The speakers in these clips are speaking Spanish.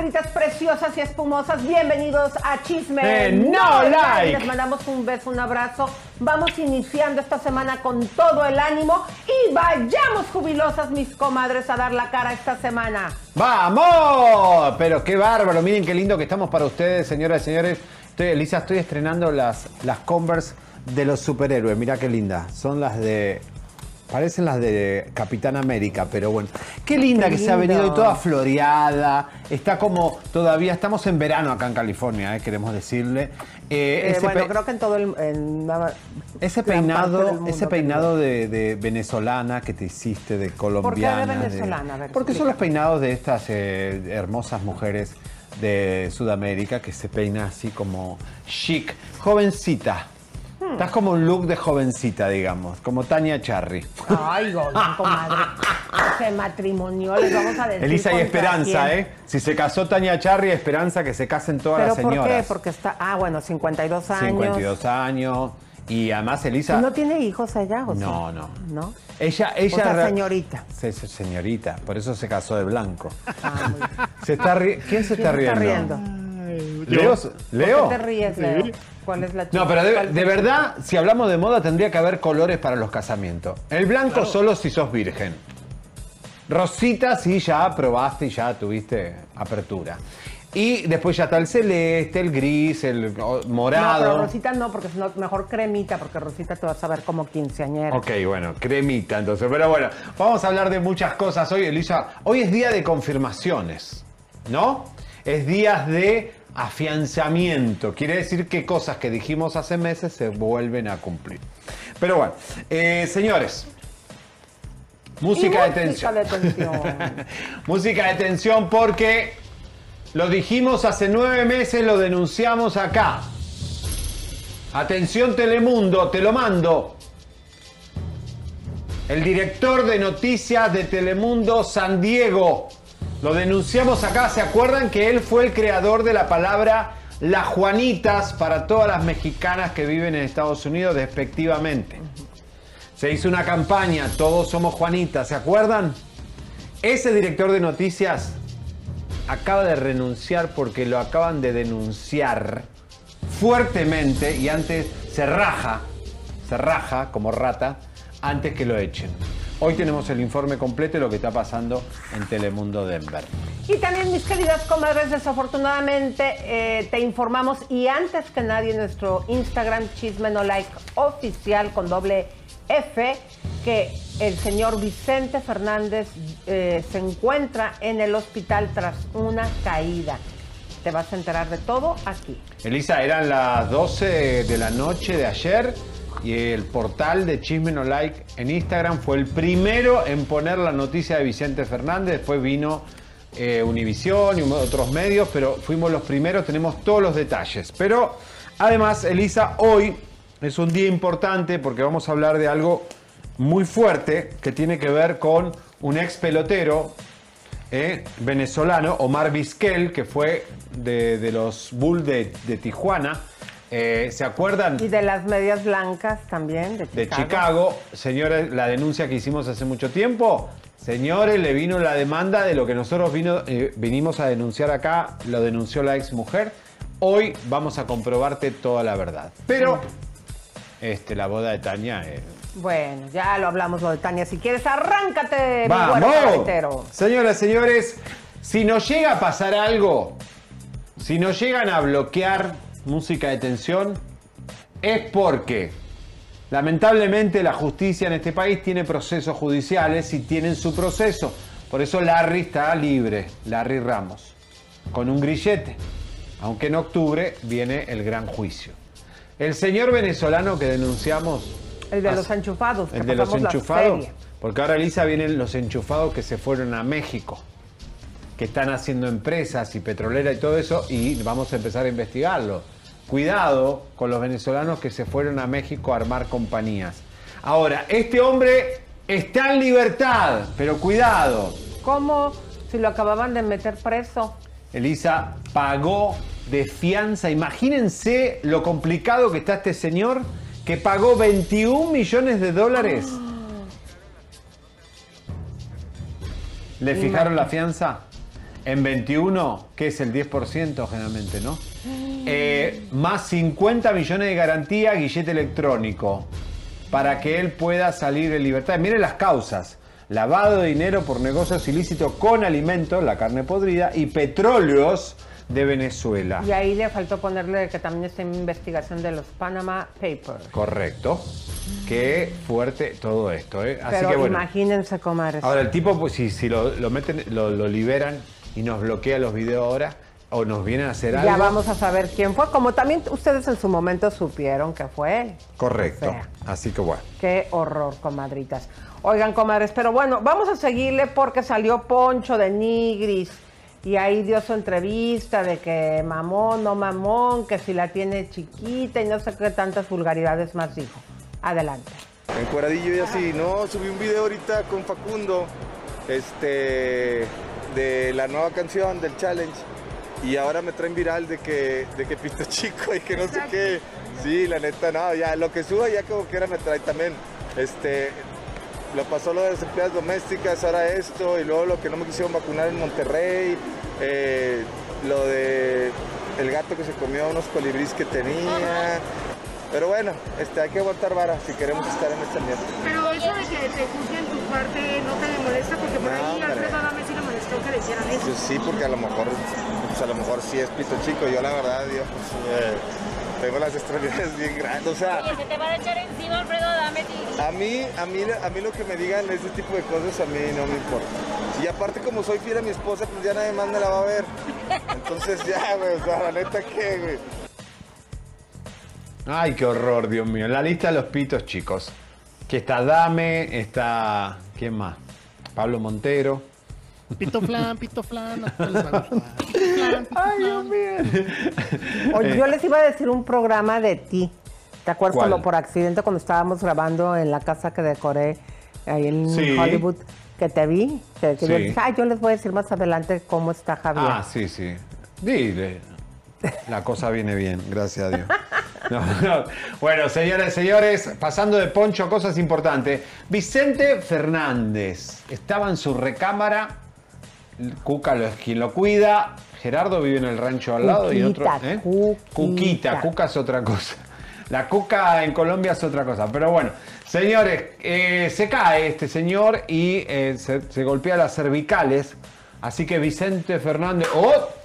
comadritas preciosas y espumosas, bienvenidos a Chisme Eh, no like. Les mandamos un beso, un abrazo. Vamos iniciando esta semana con todo el ánimo y vayamos jubilosas, mis comadres, a dar la cara esta semana. ¡Vamos! Pero qué bárbaro, miren qué lindo que estamos para ustedes, señoras y señores. Estoy, Elisa, estoy estrenando las, las Converse de los superhéroes. Mira qué linda. Son las de. Parecen las de Capitán América, pero bueno. Qué linda Qué que se ha venido y toda floreada. Está como todavía, estamos en verano acá en California, eh, queremos decirle. Eh, Eh, ese bueno, creo que en todo el. en ese peinado, mundo ese peinado de, de venezolana que te hiciste, de colombiana. venezolana? A ver, porque son los peinados de estas eh, hermosas mujeres de Sudamérica que se peina así como chic, jovencita. Estás como un look de jovencita, digamos, como Tania Charry. Ay, Golden, comadre. Se matrimonió, les vamos a decir. Elisa y Esperanza, quién. ¿eh? Si se casó Tania Charry, Esperanza que se casen todas ¿Pero las por señoras. qué? Porque está. Ah, bueno, 52 años. 52 años. Y además Elisa... ¿Y ¿No tiene hijos ella? ¿o? No, no. ¿No? Ella, ella O sea, señorita. Sí, sí, señorita, por eso se casó de blanco. Ah, muy bien. Se está ri- ¿Quién se ¿Quién está se está riendo? riendo? ¿Leo? ¿Por ¿Leo? qué te ríes, Leo? ¿Cuál es la No, pero de, ¿Cuál- de verdad, si hablamos de moda, tendría que haber colores para los casamientos. El blanco solo si sos virgen. Rosita sí ya probaste y ya tuviste apertura. Y después ya está el celeste, el gris, el o- No, pero morado. Rosita no, porque si no, mejor cremita, porque Rosita te vas a ver como quinceañera. Ok, bueno, cremita entonces. Pero bueno, vamos a hablar de muchas cosas hoy, Elisa. Hoy es día de confirmaciones, ¿no? Es día de afianzamiento. Quiere decir que cosas que dijimos hace meses se vuelven a cumplir. Pero bueno, eh, señores. Música de tensión. música de tensión. música de tensión porque lo dijimos hace nueve meses, lo denunciamos acá. Atención Telemundo, te lo mando. El director de noticias de Telemundo, San Diego, lo denunciamos acá. ¿Se acuerdan que él fue el creador de la palabra las Juanitas para todas las mexicanas que viven en Estados Unidos despectivamente? Se hizo una campaña, todos somos Juanitas, ¿se acuerdan? Ese director de noticias acaba de renunciar porque lo acaban de denunciar fuertemente y antes se raja, se raja como rata antes que lo echen. Hoy tenemos el informe completo de lo que está pasando en Telemundo Denver. Y también, mis queridas comadres, desafortunadamente eh, te informamos y antes que nadie nuestro Instagram Chisme No Like oficial con doble F que el señor Vicente Fernández eh, se encuentra en el hospital tras una caída. Te vas a enterar de todo aquí. Elisa, eran las 12 de la noche de ayer y el portal de Chisme No Like en Instagram fue el primero en poner la noticia de Vicente Fernández. Después vino eh, Univisión y otros medios, pero fuimos los primeros, tenemos todos los detalles. Pero además, Elisa, hoy es un día importante porque vamos a hablar de algo muy fuerte que tiene que ver con un ex pelotero eh, venezolano, Omar Vizquel, que fue de, los Bulls de Tijuana. Eh, ¿Se acuerdan? Y de las medias blancas también, de de Chicago. Chicago. Señores, la denuncia que hicimos hace mucho tiempo. Señores, le vino la demanda de lo que nosotros vino, eh, vinimos a denunciar acá, lo denunció la ex mujer. Hoy vamos a comprobarte toda la verdad. Pero este, la boda de Tania. eh, Bueno, ya lo hablamos lo de Tania. Si quieres, arráncate, mi ¡Vamos! carretero. Señoras, señores, si nos llega a pasar algo, si nos llegan a bloquear música de tensión, es porque lamentablemente la justicia en este país tiene procesos judiciales y tienen su proceso. Por eso Larry está libre, Larry Ramos, con un grillete. Aunque en octubre viene el gran juicio. El señor venezolano que denunciamos El de hace- los enchufados. el de los enchufados. Porque ahora, Elisa, vienen los enchufados que se fueron a México. Que están haciendo empresas y petrolera y todo eso. Y vamos a empezar a investigarlo. Cuidado con los venezolanos que se fueron a México a armar compañías. Ahora, este hombre está en libertad. Pero cuidado. ¿Cómo? Si lo acababan de meter preso. Elisa pagó de fianza. Imagínense lo complicado que está este señor que pagó 21 millones de dólares. ¿Le fijaron la fianza? en 21, que es el 10% generalmente, ¿no? Eh, más 50 millones de garantía, guillete electrónico, para que él pueda salir en libertad. Miren las causas. Lavado de dinero por negocios ilícitos con alimentos, la carne podrida, y petróleos de Venezuela. Y ahí le faltó ponerle que también está en investigación de los Panama Papers. Correcto. Qué fuerte todo esto, ¿eh? Así Pero que bueno. imagínense, comadres. Ahora, el tipo, pues si, si lo, meten, lo, lo liberan y nos bloquea los videos ahora, o nos vienen a hacer algo. Ya vamos a saber quién fue, como también ustedes en su momento supieron que fue. Correcto. Así que bueno. Qué horror, comadritas. Oigan, comadres, pero bueno, vamos a seguirle porque salió Poncho de Nigris y ahí dio su entrevista de que mamón, no mamón, que si la tiene chiquita y no sé qué tantas vulgaridades más dijo. Adelante. Encueradillo y así, ¿no? Subí un video ahorita con Facundo, este, de la nueva canción del challenge y ahora me traen viral de que, de que pito chico y que no sé qué. Sí, la neta, no, ya lo que suba ya como quiera me trae también. Este, lo pasó lo de las empleadas domésticas, ahora esto, y luego lo que no me quisieron vacunar en Monterrey, eh, lo de el gato que se comió unos colibríes que tenía. Pero bueno, este, hay que aguantar vara si queremos estar en este ambiente. Pero eso de que te juzguen tu parte no te molesta porque por ahí Alfredo Adame molestó que le hicieran eso. Pues sí, porque a lo mejor, pues a lo mejor sí es pito chico. Yo la verdad, Dios, pues, eh, tengo las extremidades bien grandes. O sea, Oye, se te va a echar encima Alfredo Adame. A mí, a mí, a mí lo que me digan ese tipo de cosas a mí no me importa. Y aparte como soy fiel a mi esposa, pues ya nadie más me la va a ver. Entonces ya, güey, o sea, la neta que, güey. Ay, qué horror, Dios mío. La lista de los pitos, chicos. Que está Dame, está. ¿Quién más? Pablo Montero. Pito flan, pito flan. Ay, Dios mío. Oye, yo les iba a decir un programa de ti. ¿Te acuerdas cuando por accidente cuando estábamos grabando en la casa que decoré ahí en Hollywood? Que te vi, que, yo dije, ay, yo les voy a decir más adelante cómo está Javier. Ah, sí, sí. Dile. La cosa viene bien, gracias a Dios. Bueno, señores, señores, pasando de poncho a cosas importantes. Vicente Fernández estaba en su recámara. Cuca es quien lo cuida. Gerardo vive en el rancho al lado y otro. ¿eh? Cuquita. Cuca es otra cosa. La cuca en Colombia es otra cosa. Pero bueno, señores, eh, se cae este señor y eh, se, se golpea las cervicales. Así que Vicente Fernández,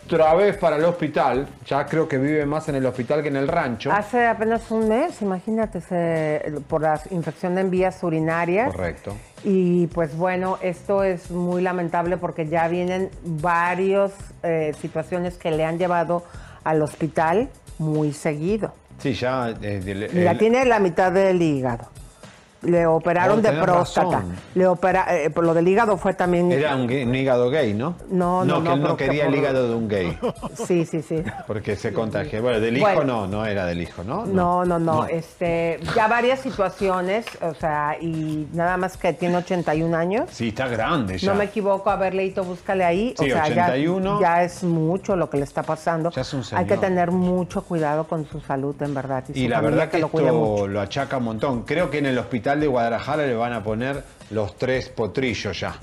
otra vez para el hospital. Ya creo que vive más en el hospital que en el rancho. Hace apenas un mes, imagínate, por la infección en vías urinarias. Correcto. Y pues bueno, esto es muy lamentable porque ya vienen varias eh, situaciones que le han llevado al hospital muy seguido. Sí, ya. Eh, Mira, tiene la mitad del hígado le operaron oh, de próstata. Le opera, eh, por lo del hígado fue también. Era un, hígado gay, ¿no? No, no, no. que él no quería el hígado de un gay. Sí, sí, sí. Porque se contagió. Bueno, del hijo no, no era del hijo, ¿no? No, no, no. Este, ya varias situaciones, o sea, y nada más que tiene 81 años. Sí, está grande ya. No me equivoco, a ver, Leito, búscale ahí. Sí, o sea, 81. Ya, es mucho lo que le está pasando. Ya es un señor. Hay que tener mucho cuidado con su salud, en verdad. Y, la verdad que, lo, esto lo achaca un montón. Creo que en el hospital de Guadalajara le van a poner los tres potrillos ya.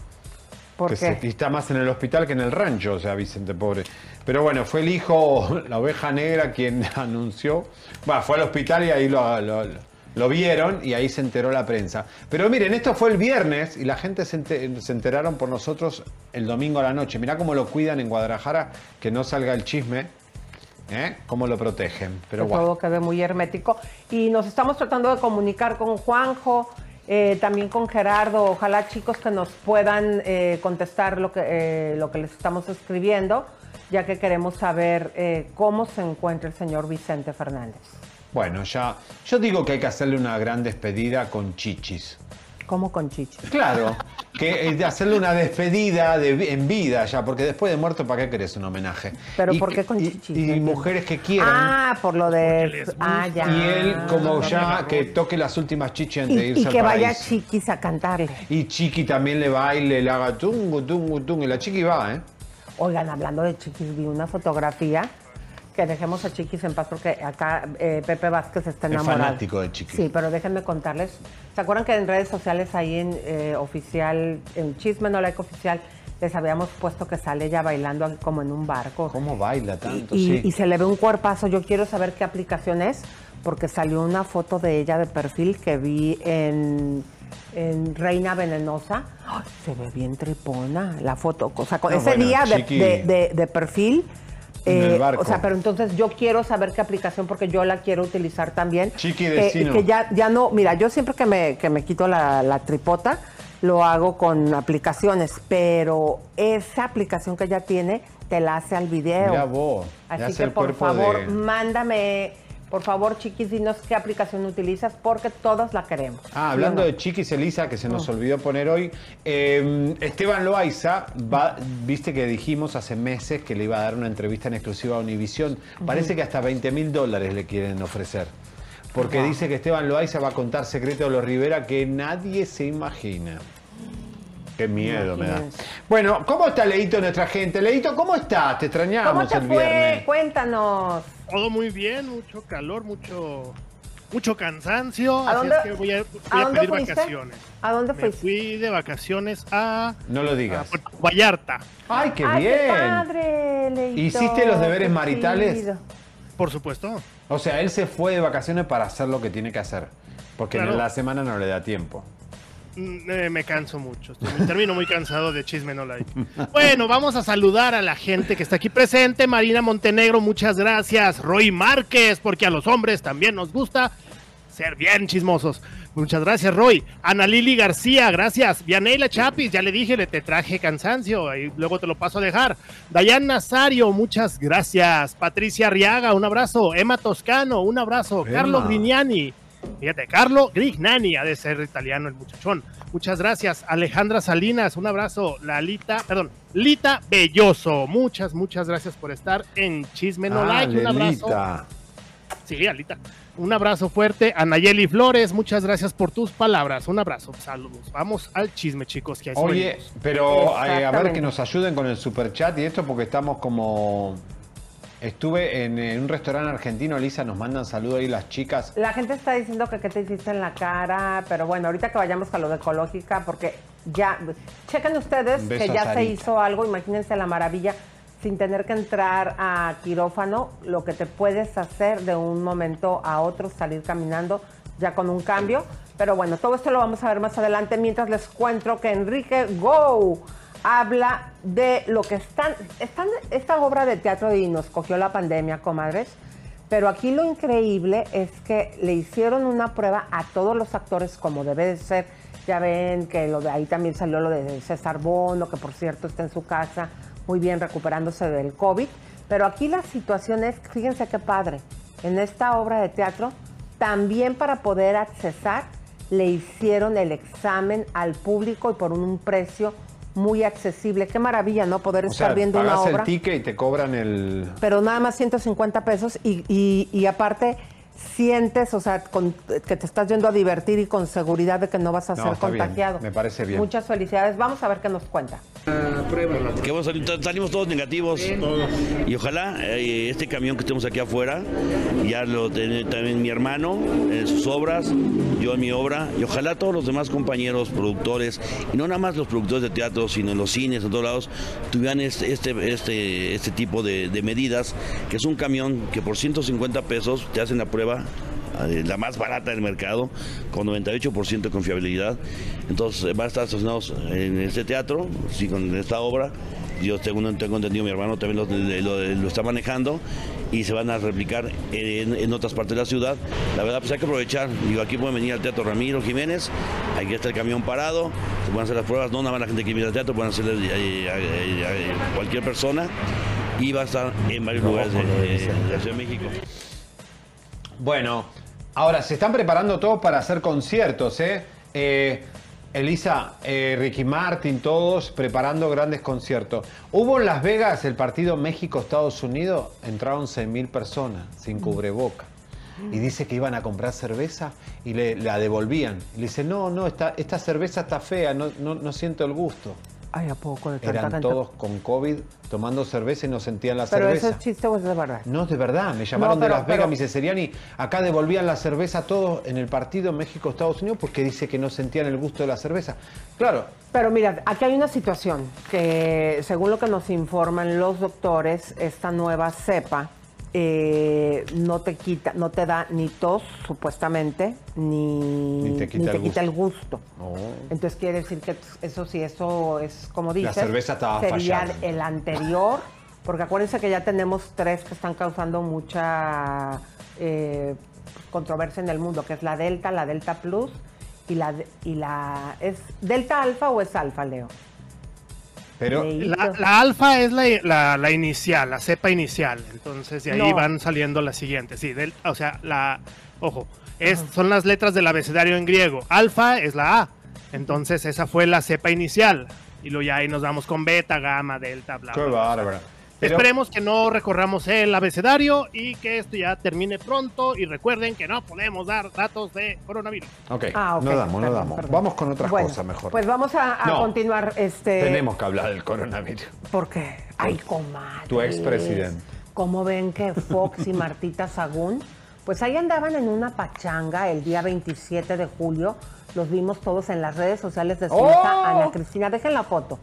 ¿Por qué? y está más en el hospital que en el rancho, o sea, Vicente, pobre. Pero bueno, fue el hijo, la oveja negra, quien anunció. Va, fue al hospital y ahí lo, vieron y ahí se enteró la prensa. Pero miren, esto fue el viernes y la gente se, enteraron por nosotros el domingo a la noche. Mirá cómo lo cuidan en Guadalajara, que no salga el chisme. ¿Eh? ¿Cómo lo protegen? Pero. Todo quedó muy hermético. Y nos estamos tratando de comunicar con Juanjo eh, también con Gerardo, ojalá chicos que nos puedan eh, contestar lo que, lo que les estamos escribiendo, ya que queremos saber cómo se encuentra el señor Vicente Fernández. Bueno, ya, yo digo que hay que hacerle una gran despedida con chichis. ¿Cómo con chichis? Claro, que de hacerle una despedida de, en vida ya, porque después de muerto, ¿para qué querés un homenaje? ¿Pero por qué con chichis? Y, mujeres que quieran. Ah, por lo de... Ah, ya. Y él, como ya, que toque las últimas chichis antes de irse Y que vaya Chiquis a cantarle. Y Chiqui también le baile, le haga tungu, tungu, tungu. Y la Chiqui va, ¿eh? Oigan, hablando de Chiquis, vi una fotografía que dejemos a Chiquis en paz porque acá eh, Pepe Vázquez está enamorado. Es fanático de Chiquis. Sí, pero déjenme contarles. ¿Se acuerdan que en redes sociales ahí en eh, oficial, en Chisme No Like Oficial, les habíamos puesto que sale ella bailando como en un barco. ¿Cómo baila tanto? Y, sí. y se le ve un cuerpazo. Yo quiero saber qué aplicación es, porque salió una foto de ella de perfil que vi en, en Reina Venenosa. Se ve bien tripona la foto. O sea, con No, ese bueno, día de, Chiqui. de- de- de perfil. En el eh, barco. o sea, pero entonces yo quiero saber qué aplicación porque yo la quiero utilizar también. Chiqui Que- vecino. que ya, ya no, mira, yo siempre que me, que me quito la, la tripota, lo hago con aplicaciones, pero esa aplicación que ella tiene te la hace al video. Mira vos, Así que por favor, de- mándame, por favor, chiquis, dinos qué aplicación utilizas porque todos la queremos. Ah, hablando ¿Sí o de Chiquis Elisa, que se nos olvidó poner hoy, eh, Esteban Loaiza, va, viste que dijimos hace meses que le iba a dar una entrevista en exclusiva a Univisión. Parece que hasta 20 mil dólares le quieren ofrecer. Porque dice que Esteban Loaiza va a contar secretos de los Rivera que nadie se imagina. Qué miedo me da. Bueno, ¿cómo está Leito nuestra gente? Leito, ¿cómo estás? Te extrañamos te el fue? viernes. Cuéntanos. Todo muy bien, mucho calor, mucho mucho cansancio. ¿A así es que voy a, voy ¿A a pedir fuiste? vacaciones. ¿A dónde Me fuiste? fui de vacaciones a, No lo a digas. Puerto Vallarta. ¡Ay, qué Ay, bien! qué padre, Leito. ¿Hiciste los deberes Qué maritales? Por supuesto. O sea, él se fue de vacaciones para hacer lo que tiene que hacer. Porque Claro. en la semana no le da tiempo. Mm, eh, me canso mucho. estoy- termino muy cansado de chisme no like. Bueno, vamos a saludar a la gente que está aquí presente. Marina Montenegro, muchas gracias. Roy Márquez, porque a los hombres también nos gusta ser bien chismosos. Muchas gracias, Roy. Ana Lili García, gracias. Vianela Chapis, ya le dije, le te traje cansancio y luego te lo paso a dejar. Dayan Nazario, muchas gracias. Patricia Arriaga, un abrazo. Emma Toscano, un abrazo. Emma. Carlos Grignani. Fíjate, Carlo Grignani, ha de ser italiano el muchachón. Muchas gracias. Alejandra Salinas, un abrazo. Lalita, perdón, Lita Belloso. Muchas, muchas gracias por estar en Chisme No Ah, Like. Un abrazo. Lelita. Sí, Alita. Un abrazo fuerte a Nayeli Flores. Muchas gracias por tus palabras. Un abrazo. Saludos. Vamos al chisme, chicos. Que Oye, venimos. pero eh, a ver que nos ayuden con el super chat y esto porque estamos como... Estuve en, en un restaurante argentino, Elisa, nos mandan saludos ahí las chicas. La gente está diciendo que qué te hiciste en la cara, pero bueno, ahorita que vayamos con lo de ecológica, porque ya, chequen ustedes que a ya se hizo algo, imagínense la maravilla, sin tener que entrar a quirófano, lo que te puedes hacer de un momento a otro, salir caminando ya con un cambio. Pero bueno, todo esto lo vamos a ver más adelante, mientras les cuento que Enrique Go habla de lo que están, están esta obra de teatro y nos cogió la pandemia, comadres. Pero aquí lo increíble es que le hicieron una prueba a todos los actores como debe de ser. Ya ven que lo de ahí también salió lo de César Bono, que por cierto está en su casa muy bien recuperándose del COVID. Pero aquí la situación es, fíjense qué padre, en esta obra de teatro, también para poder accesar, le hicieron el examen al público y por un precio muy accesible. Qué maravilla, ¿no? Poder O estar sea, viendo una obra el ticket y te cobran el... pero nada más 150 pesos y, y- y aparte sientes, o sea, con- que te estás yendo a divertir y con seguridad de que no vas a No, ser bien, contagiado. me parece bien. Muchas felicidades. Vamos a ver qué nos cuenta. Que vamos a salir- salimos todos negativos. Y ojalá eh, este camión que estemos aquí afuera, ya lo tiene también mi hermano en sus obras, yo en mi obra, y ojalá todos los demás compañeros, productores, y no nada más los productores de teatro, sino en los cines, en todos lados, tuvieran este, este, este, este tipo de, de medidas, que es un camión que por 150 pesos te hacen la prueba eh, la más barata del mercado, con 98% de confiabilidad. Entonces eh, va a estar estacionados en este teatro, sí, con esta obra. Yo tengo, tengo entendido, mi hermano también lo, lo- lo está manejando y se van a replicar en, en otras partes de la ciudad. La verdad, pues hay que aprovechar. Digo, aquí pueden venir al Teatro Ramiro Jiménez, aquí está el camión parado, se pueden hacer las pruebas, no nada más la gente que viene al teatro, pueden hacerle eh, a, a- a- a cualquier persona y va a estar en varios lugares de, de- de la Ciudad de México. Bueno, ahora se están preparando todos para hacer conciertos, ¿eh? Eh, Elisa, eh, Ricky Martin, todos preparando grandes conciertos. Hubo en Las Vegas el partido México-Estados Unidos, entraron 6.000 personas sin cubreboca. Y dice que iban a comprar cerveza y le, la devolvían. Y le dice, no, no, esta, esta cerveza está fea, no, no, no siento el gusto. Ay, ¿a poco? De tanta Eran gente? todos con COVID tomando cerveza y no sentían la ¿Pero cerveza. eso es chiste o es de verdad? No, de verdad, me llamaron No, pero- de Las Vegas, me dice Seriani, acá devolvían la cerveza a todos en el partido México-Estados Unidos porque dice que no sentían el gusto de la cerveza. Claro, Pero mira, aquí hay una situación que, según lo que nos informan los doctores, esta nueva cepa eh, no te quita, no te da ni tos, supuestamente, ni, Ni te quita el el gusto. Oh. Entonces quiere decir que eso sí, eso es como dices. cerveza estaba sería fallando. el anterior, porque acuérdense que ya tenemos tres que están causando mucha eh, controversia en el mundo, que es la Delta, la Delta Plus y la y la es Delta Alfa o es Alfa, Leo. Pero. La, la alfa es la, la- la inicial, la cepa inicial. Entonces de ahí No. van saliendo las siguientes. Sí, del- o sea, la. Ojo, es, son las letras del abecedario en griego. Alfa es la A. Entonces esa fue la cepa inicial. Y luego ya ahí nos vamos con beta, gamma, delta, bla. qué bla, bla. bárbaro. Pero- Esperemos que no recorramos el abecedario y que esto ya termine pronto. Y recuerden que no podemos dar datos de coronavirus. Ok, Ah, ok, no damos, no damos. perdón. Vamos con otras Bueno, cosas mejor. Pues vamos a, a No. continuar este Tenemos que hablar del coronavirus. porque ay, comadre. Tu expresidente. ¿Cómo ven que Fox y Martita Sagún pues ahí andaban en una pachanga el día 27 de julio. Los vimos todos en las redes sociales de su ¡Oh! hija Ana Cristina. Dejen la foto.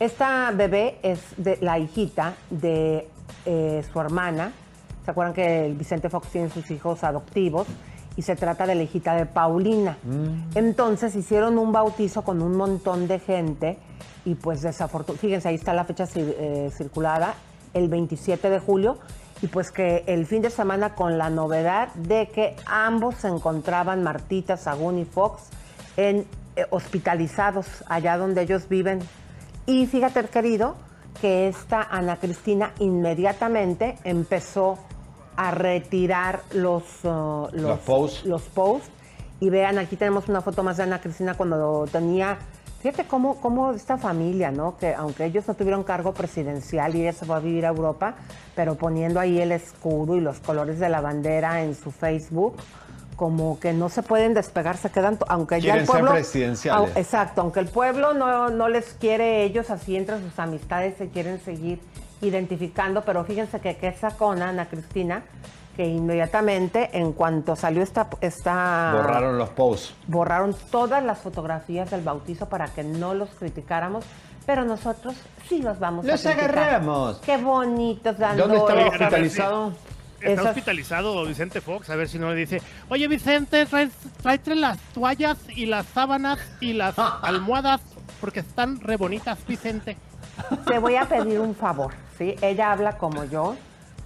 Esta bebé es de la hijita de eh, su hermana. ¿Se acuerdan que el Vicente Fox tiene sus hijos adoptivos? Y se trata de la hijita de Paulina. Entonces hicieron un bautizo con un montón de gente y pues desafortunadamente, fíjense, ahí está la fecha cir- eh, circulada, el 27 de julio, y pues que el fin de semana con la novedad de que ambos se encontraban, Martita, Sagún y Fox, en, eh, hospitalizados allá donde ellos viven. Y fíjate, querido, que esta Ana Cristina inmediatamente empezó a retirar los, uh, Los posts. los posts. Y vean, aquí tenemos una foto más de Ana Cristina cuando tenía. Fíjate cómo, cómo esta familia, ¿no? Que aunque ellos no tuvieron cargo presidencial y ella se fue a vivir a Europa, pero poniendo ahí el escudo y los colores de la bandera en su Facebook, como que no se pueden despegar, se quedan, aunque ya el ser pueblo. presidenciales. au- exacto, aunque el pueblo no, no les quiere ellos, así entre sus amistades se quieren seguir identificando, pero fíjense que, que sacó Ana Cristina, que inmediatamente, en cuanto salió esta, esta Borraron los posts. borraron todas las fotografías del bautizo para que no los criticáramos, pero nosotros sí los vamos Los a criticar. agarramos. Qué bonitos dando ¿Dónde estaba hospitalizado? Está esas- hospitalizado Vicente Fox, a ver si no le dice, oye Vicente, trae- tráete las toallas y las sábanas y las almohadas porque están re bonitas, Vicente. Te voy a pedir un favor, ¿sí? Ella habla como yo,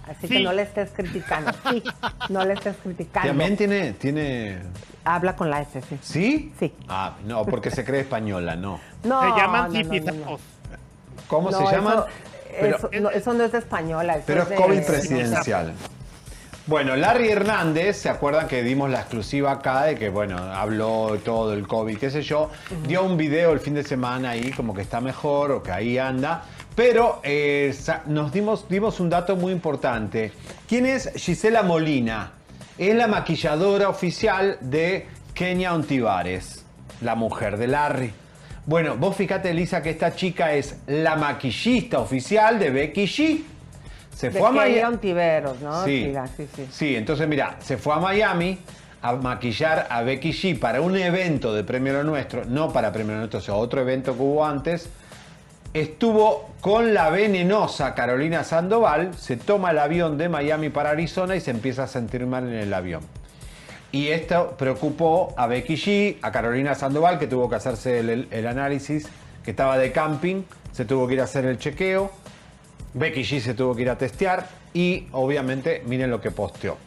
así que no le estés criticando. Sí, no le estés criticando. También tiene, tiene. Habla con la S, sí. ¿Sí? Sí. Ah, no, porque se cree española, no. No, Se llaman no, no, no, zipizanos. no. ¿Cómo No, se eso- llaman? Pero, Eso, no, eso no es de española. eso pero es de- COVID presidencial. Bueno, Larry Hernández, ¿se acuerdan que dimos la exclusiva acá de que, bueno, habló todo el COVID, qué sé yo? Dio un video el fin de semana ahí, como que está mejor o que ahí anda. Pero eh, nos dimos, dimos un dato muy importante. ¿Quién es Gisela Molina? Es la maquilladora oficial de Kenia Ontivares, la mujer de Larry. Bueno, vos fíjate, Elisa, que esta chica es la maquillista oficial de Becky G. Se fue a Miami. Ontiveros, ¿no? Sí. Mira, sí, sí. Sí, entonces mira, se fue a Miami a maquillar a Becky G para un evento de Premio Lo Nuestro, no para Premio Lo Nuestro, o sea, otro evento que hubo antes. Estuvo con la venenosa Carolina Sandoval, se toma el avión de Miami para Arizona y se empieza a sentir mal en el avión. Y esto preocupó a Becky G, a Carolina Sandoval, que tuvo que hacerse el, el análisis, que estaba de camping, se tuvo que ir a hacer el chequeo. Becky G se tuvo que ir a testear y obviamente miren lo que posteó.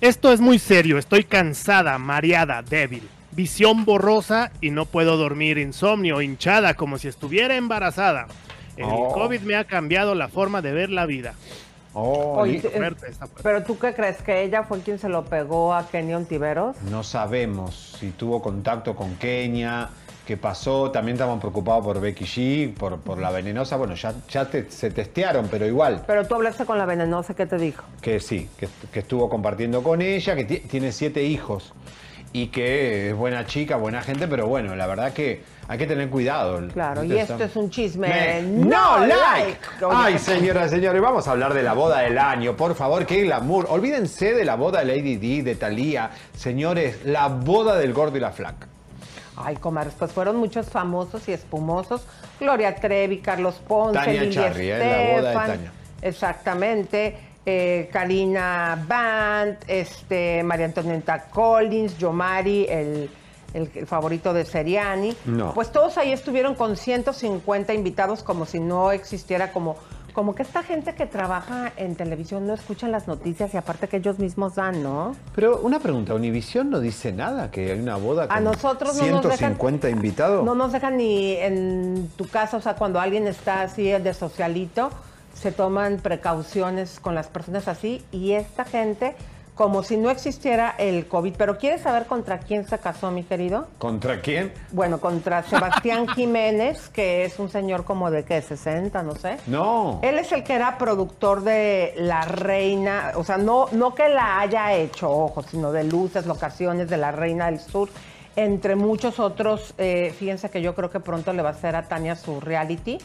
Esto es muy serio, estoy cansada, mareada, débil, visión borrosa y no puedo dormir, insomnio, hinchada como si estuviera embarazada. El Oh. COVID me ha cambiado la forma de ver la vida. Oh, Oye, eh, fuerte. Pero tú qué crees que ella fue quien se lo pegó a Kenny Ontiveros? no sabemos si tuvo contacto con Kenia, qué pasó. También estaban preocupados por Becky G, por, por la venenosa. Bueno, ya, ya te- se testearon, pero igual. Pero tú hablaste con la venenosa, ¿qué te dijo? que sí, que, que estuvo compartiendo con ella, que ti- tiene siete hijos y que es buena chica, buena gente, pero bueno, la verdad que hay que tener cuidado. Claro, y esto es un chisme Me- no no like. like. Ay, señoras y señores, vamos a hablar de la boda del año. Por favor, qué glamour. Olvídense de la boda de Lady Di, de Thalía. Señores, la boda del gordo y la flaca. Ay, comadres, pues fueron muchos famosos y espumosos. Gloria Trevi, Carlos Ponce, Tania Lili Charri, ¿eh? La boda de Estefan, Tania. Exactamente. eh, Karina Band, este, María Antonieta Collins, Yomari, el, el- el favorito de Seriani. No. Pues todos ahí estuvieron con 150 invitados como si no existiera como... Como que esta gente que trabaja en televisión no escucha las noticias y aparte que ellos mismos dan, ¿no? Pero una pregunta, ¿Univisión no dice nada que hay una boda con A nosotros no nos dejan- 150 invitados? No nos dejan ni en tu casa, o sea, cuando alguien está así de socialito, se toman precauciones con las personas así y esta gente, como si no existiera el COVID. Pero ¿quieres saber contra quién se casó, mi querido? ¿Contra quién? Bueno, contra Sebastián Jiménez, que es un señor como de, ¿qué? 60, no sé. No. Él es el que era productor de La Reina, o sea, no, no que la haya hecho, ojo, sino de luces, locaciones de La Reina del Sur, entre muchos otros. eh, fíjense que yo creo que pronto le va a hacer a Tania su reality,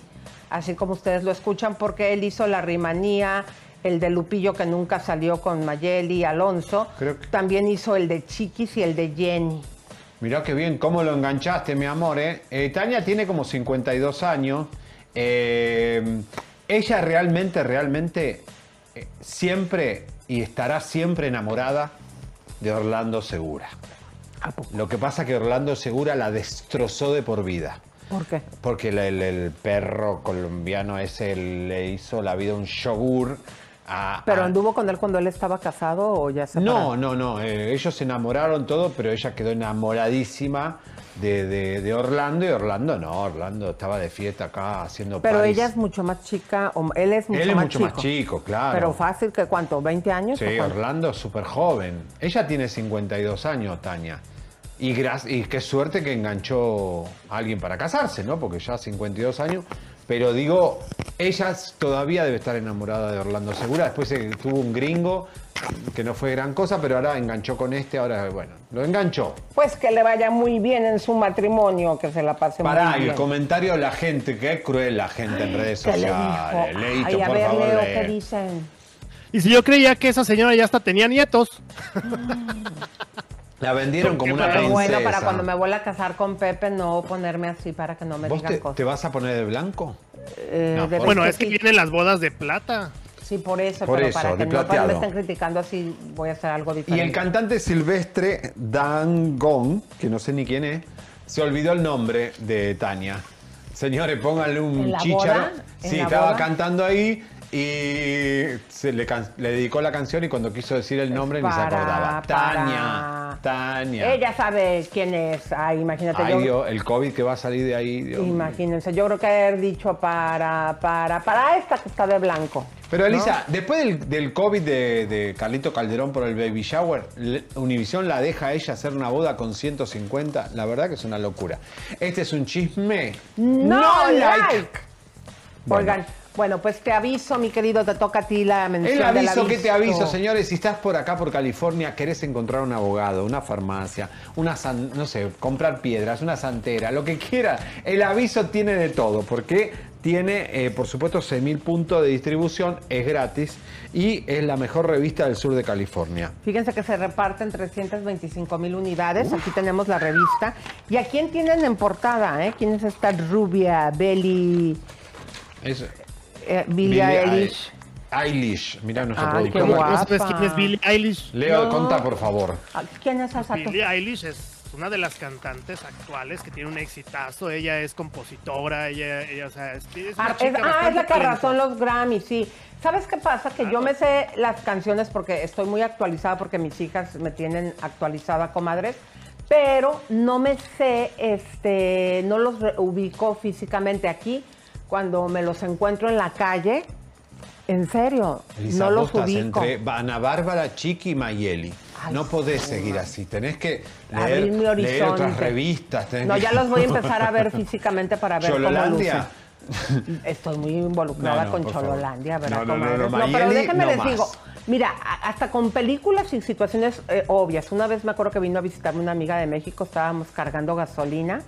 así como ustedes lo escuchan, porque él hizo La Rimanía, el de Lupillo que nunca salió con Mayeli Alonso, Creo que- también hizo el de Chiquis y el de Jenny. Mirá qué bien, cómo lo enganchaste, mi amor. ¿eh? Eh, Tania tiene como 52 años. Eh, ella realmente, realmente, eh, siempre y estará siempre enamorada de Orlando Segura. Lo que pasa que Orlando Segura la destrozó de por vida. ¿Por qué? Porque el, el- el perro colombiano ese le hizo la vida un yogur a... ¿Pero a- anduvo con él cuando él estaba casado o ya se no, no, no. eh, ellos se enamoraron todo, pero ella quedó enamoradísima de, de- de Orlando y Orlando no. Orlando estaba de fiesta acá haciendo Pero ella es mucho más chica, o él es mucho, Él es más, mucho chico. más chico, claro. Pero fácil que cuánto, 20 años. Sí? Orlando es súper joven. Ella tiene 52 años, Tania. Y, y qué suerte que enganchó a alguien para casarse, ¿no? Porque ya 52 años. Pero digo, ella todavía debe estar enamorada de Orlando Segura. Después tuvo un gringo que no fue gran cosa, pero ahora enganchó con este. Ahora, bueno, lo enganchó. Pues que le vaya muy bien en su matrimonio, que se la pase Pará, muy y bien. el comentario de la gente, qué cruel la gente en redes ¿Qué le sociales. Leito, Ay, a por ver, favor, Leo, lee. ¿qué dicen? Y si yo creía que esa señora ya hasta tenía nietos. La vendieron como una Pero princesa. bueno, para cuando me vuelva a casar con Pepe, no ponerme así para que no me ¿Vos digan te, cosas. te vas a poner de blanco? Eh, No, de Bueno, es que sí, vienen las bodas de plata. Sí, por eso, Por pero eso, para que no para me estén criticando así, voy a hacer algo Y diferente. el cantante silvestre Dan Gong, que no sé ni quién es, se olvidó el nombre de Tania. Señores, pónganle ¿En un? ¿En Sí, estaba boda? cantando ahí y se le, le dedicó la canción y cuando quiso decir el nombre ni se acordaba. para- Tania, Tania. Ella sabe quién es. Ay, imagínate. Ay, yo- Dios, el COVID que va a salir de ahí. Dios. Imagínense, yo creo que haber dicho para, para, para esta que está de blanco. Pero Elisa, después del, del COVID de, de Carlito Calderón por el baby shower, Univisión la deja a ella hacer una boda con 150. La verdad que es una locura. Este es un chisme. No, like. Bueno. Oigan, bueno, pues te aviso, mi querido, te toca a ti la mención El aviso que te aviso, señores, si estás por acá, por California, querés encontrar un abogado, una farmacia, una, san- no sé, comprar piedras, una santera, lo que quiera. El aviso tiene de todo, porque tiene, eh, por supuesto, 6.000 puntos de distribución, es gratis y es la mejor revista del sur de California. Fíjense que se reparten 325 mil unidades. Aquí tenemos la revista. ¿Y a quién tienen en portada? Eh? ¿Quién es esta rubia, Belly, Es, eh, Billie Eilish? Eilish, mira nuestro Ay, qué productor. guapa. ¿No sabes quién es Billie Eilish? Leo, No. conta, por favor. ¿Quién es esa? Billie Eilish es una de las cantantes actuales que tiene un exitazo. Ella es compositora, ella, ella o sea, es, es una Ah, chica es, ah, es bastante la que arrasó en talentosa. los Grammys, sí. ¿Sabes qué pasa? Que yo me sé las canciones porque estoy muy actualizada, porque mis hijas me tienen actualizada, comadres, pero no me sé, este, no los re- ubico físicamente aquí. Cuando me los encuentro en la calle, en serio, Elisa, no los ubico. entre Ana Bárbara, Chiqui y Mayeli. Ay, no podés sí, seguir así. Tenés que leer, mi leer otras revistas. tenés No, que- ya los voy a empezar a ver físicamente para ver cómo Chololandia. lucen. Estoy muy involucrada No, no, con. Chololandia, ¿verdad, No, no, no, no, pero Mayeli, déjenme les más. digo, mira, hasta con películas y situaciones eh, obvias. Una vez me acuerdo que vino a visitarme una amiga de México, estábamos cargando gasolina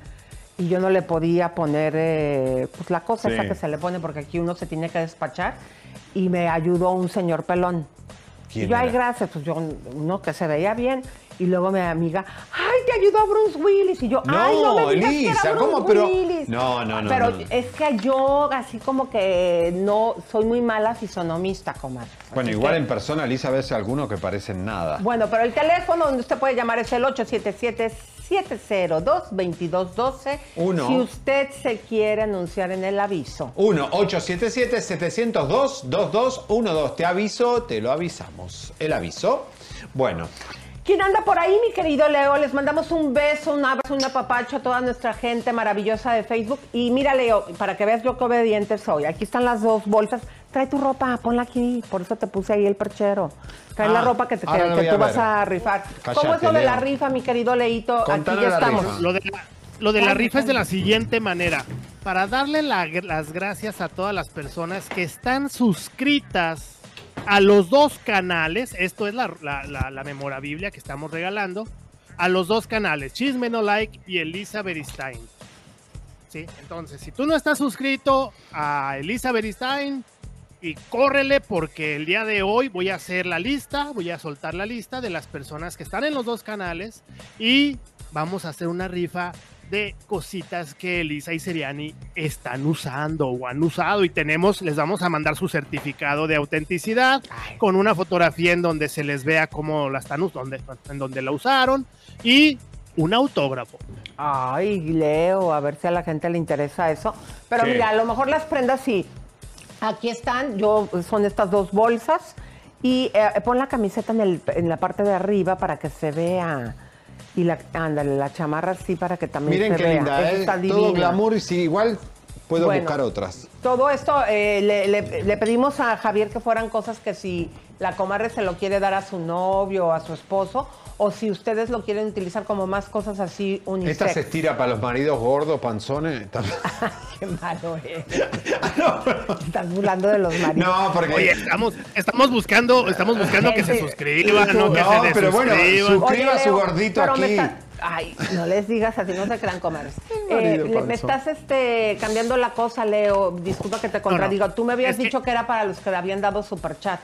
y yo no le podía poner eh, pues la cosa sí. esa que se le pone porque aquí uno se tiene que despachar y me ayudó un señor pelón. ¿Quién y yo, era? ay, gracias, pues yo, uno que se veía bien. Y luego mi amiga, ay, te ayudó Bruce Willis. Y yo, no, ay, no me Lisa, que era Bruce ¿cómo? Pero, Willis. No, no, no. Pero no, es que yo, así como que no, soy muy mala fisonomista, comadre. Bueno, igual que... en persona, Lisa, ves alguno que parecen nada. Bueno, pero el teléfono donde usted puede llamar es el 877 702-2212. Si usted se quiere anunciar en el aviso. 1-877-702-2212. Te aviso, te lo avisamos. El aviso. Bueno. ¿Quién anda por ahí, mi querido Leo? Les mandamos un beso, un abrazo, un apapacho a toda nuestra gente maravillosa de Facebook. Y mira, Leo, para que veas lo que obediente soy, aquí están las dos bolsas Trae tu ropa, ponla aquí. Por eso te puse ahí el perchero. Trae Ah, la ropa que, te- que- tú a vas a rifar. ¿Cómo es lo de la rifa, mi querido Leito? Aquí ya estamos. Lo de la, lo de la rifa es de la siguiente manera. Para darle la- las gracias a todas las personas que están suscritas a los dos canales, esto es la, la, la, la memorabilia que estamos regalando, a los dos canales, Chisme No Like y Elisa Beristain. ¿Sí? Entonces, si tú no estás suscrito a Elisa Beristain, y córrele porque el día de hoy voy a hacer la lista, voy a soltar la lista de las personas que están en los dos canales y vamos a hacer una rifa de cositas que Elisa y Seriani están usando o han usado y tenemos, les vamos a mandar su certificado de autenticidad con una fotografía en donde se les vea cómo la están usando, en donde la usaron y un autógrafo. Ay, Leo, a ver si a la gente le interesa eso. Pero ¿Qué? mira, a lo mejor las prendas sí. Aquí están, yo son estas dos bolsas y eh, pon la camiseta en, el- en la parte de arriba para que se vea. Y la, ándale, la chamarra sí para que también miren se qué vea. linda, ¿eh? está Todo glamour y sí, igual puedo Bueno. buscar otras. Todo esto eh, le, le- le pedimos a Javier que fueran cosas que si la comadre se lo quiere dar a su novio o a su esposo, o si ustedes lo quieren utilizar como más cosas así unisex. Esta se estira para los maridos gordos, panzones. también. Qué malo es. Estás burlando de los maridos. No, porque. Oye, estamos, estamos buscando, estamos buscando que se suscriban, no que No, se pero bueno, Suscriba a su gordito pero me aquí. está- Ay, no les digas así, no se crean comadres. Eh, le- me estás este, cambiando la cosa, Leo. Disculpa que te contradigo. Tú me habías Es que- dicho que... era para los que le habían dado superchat,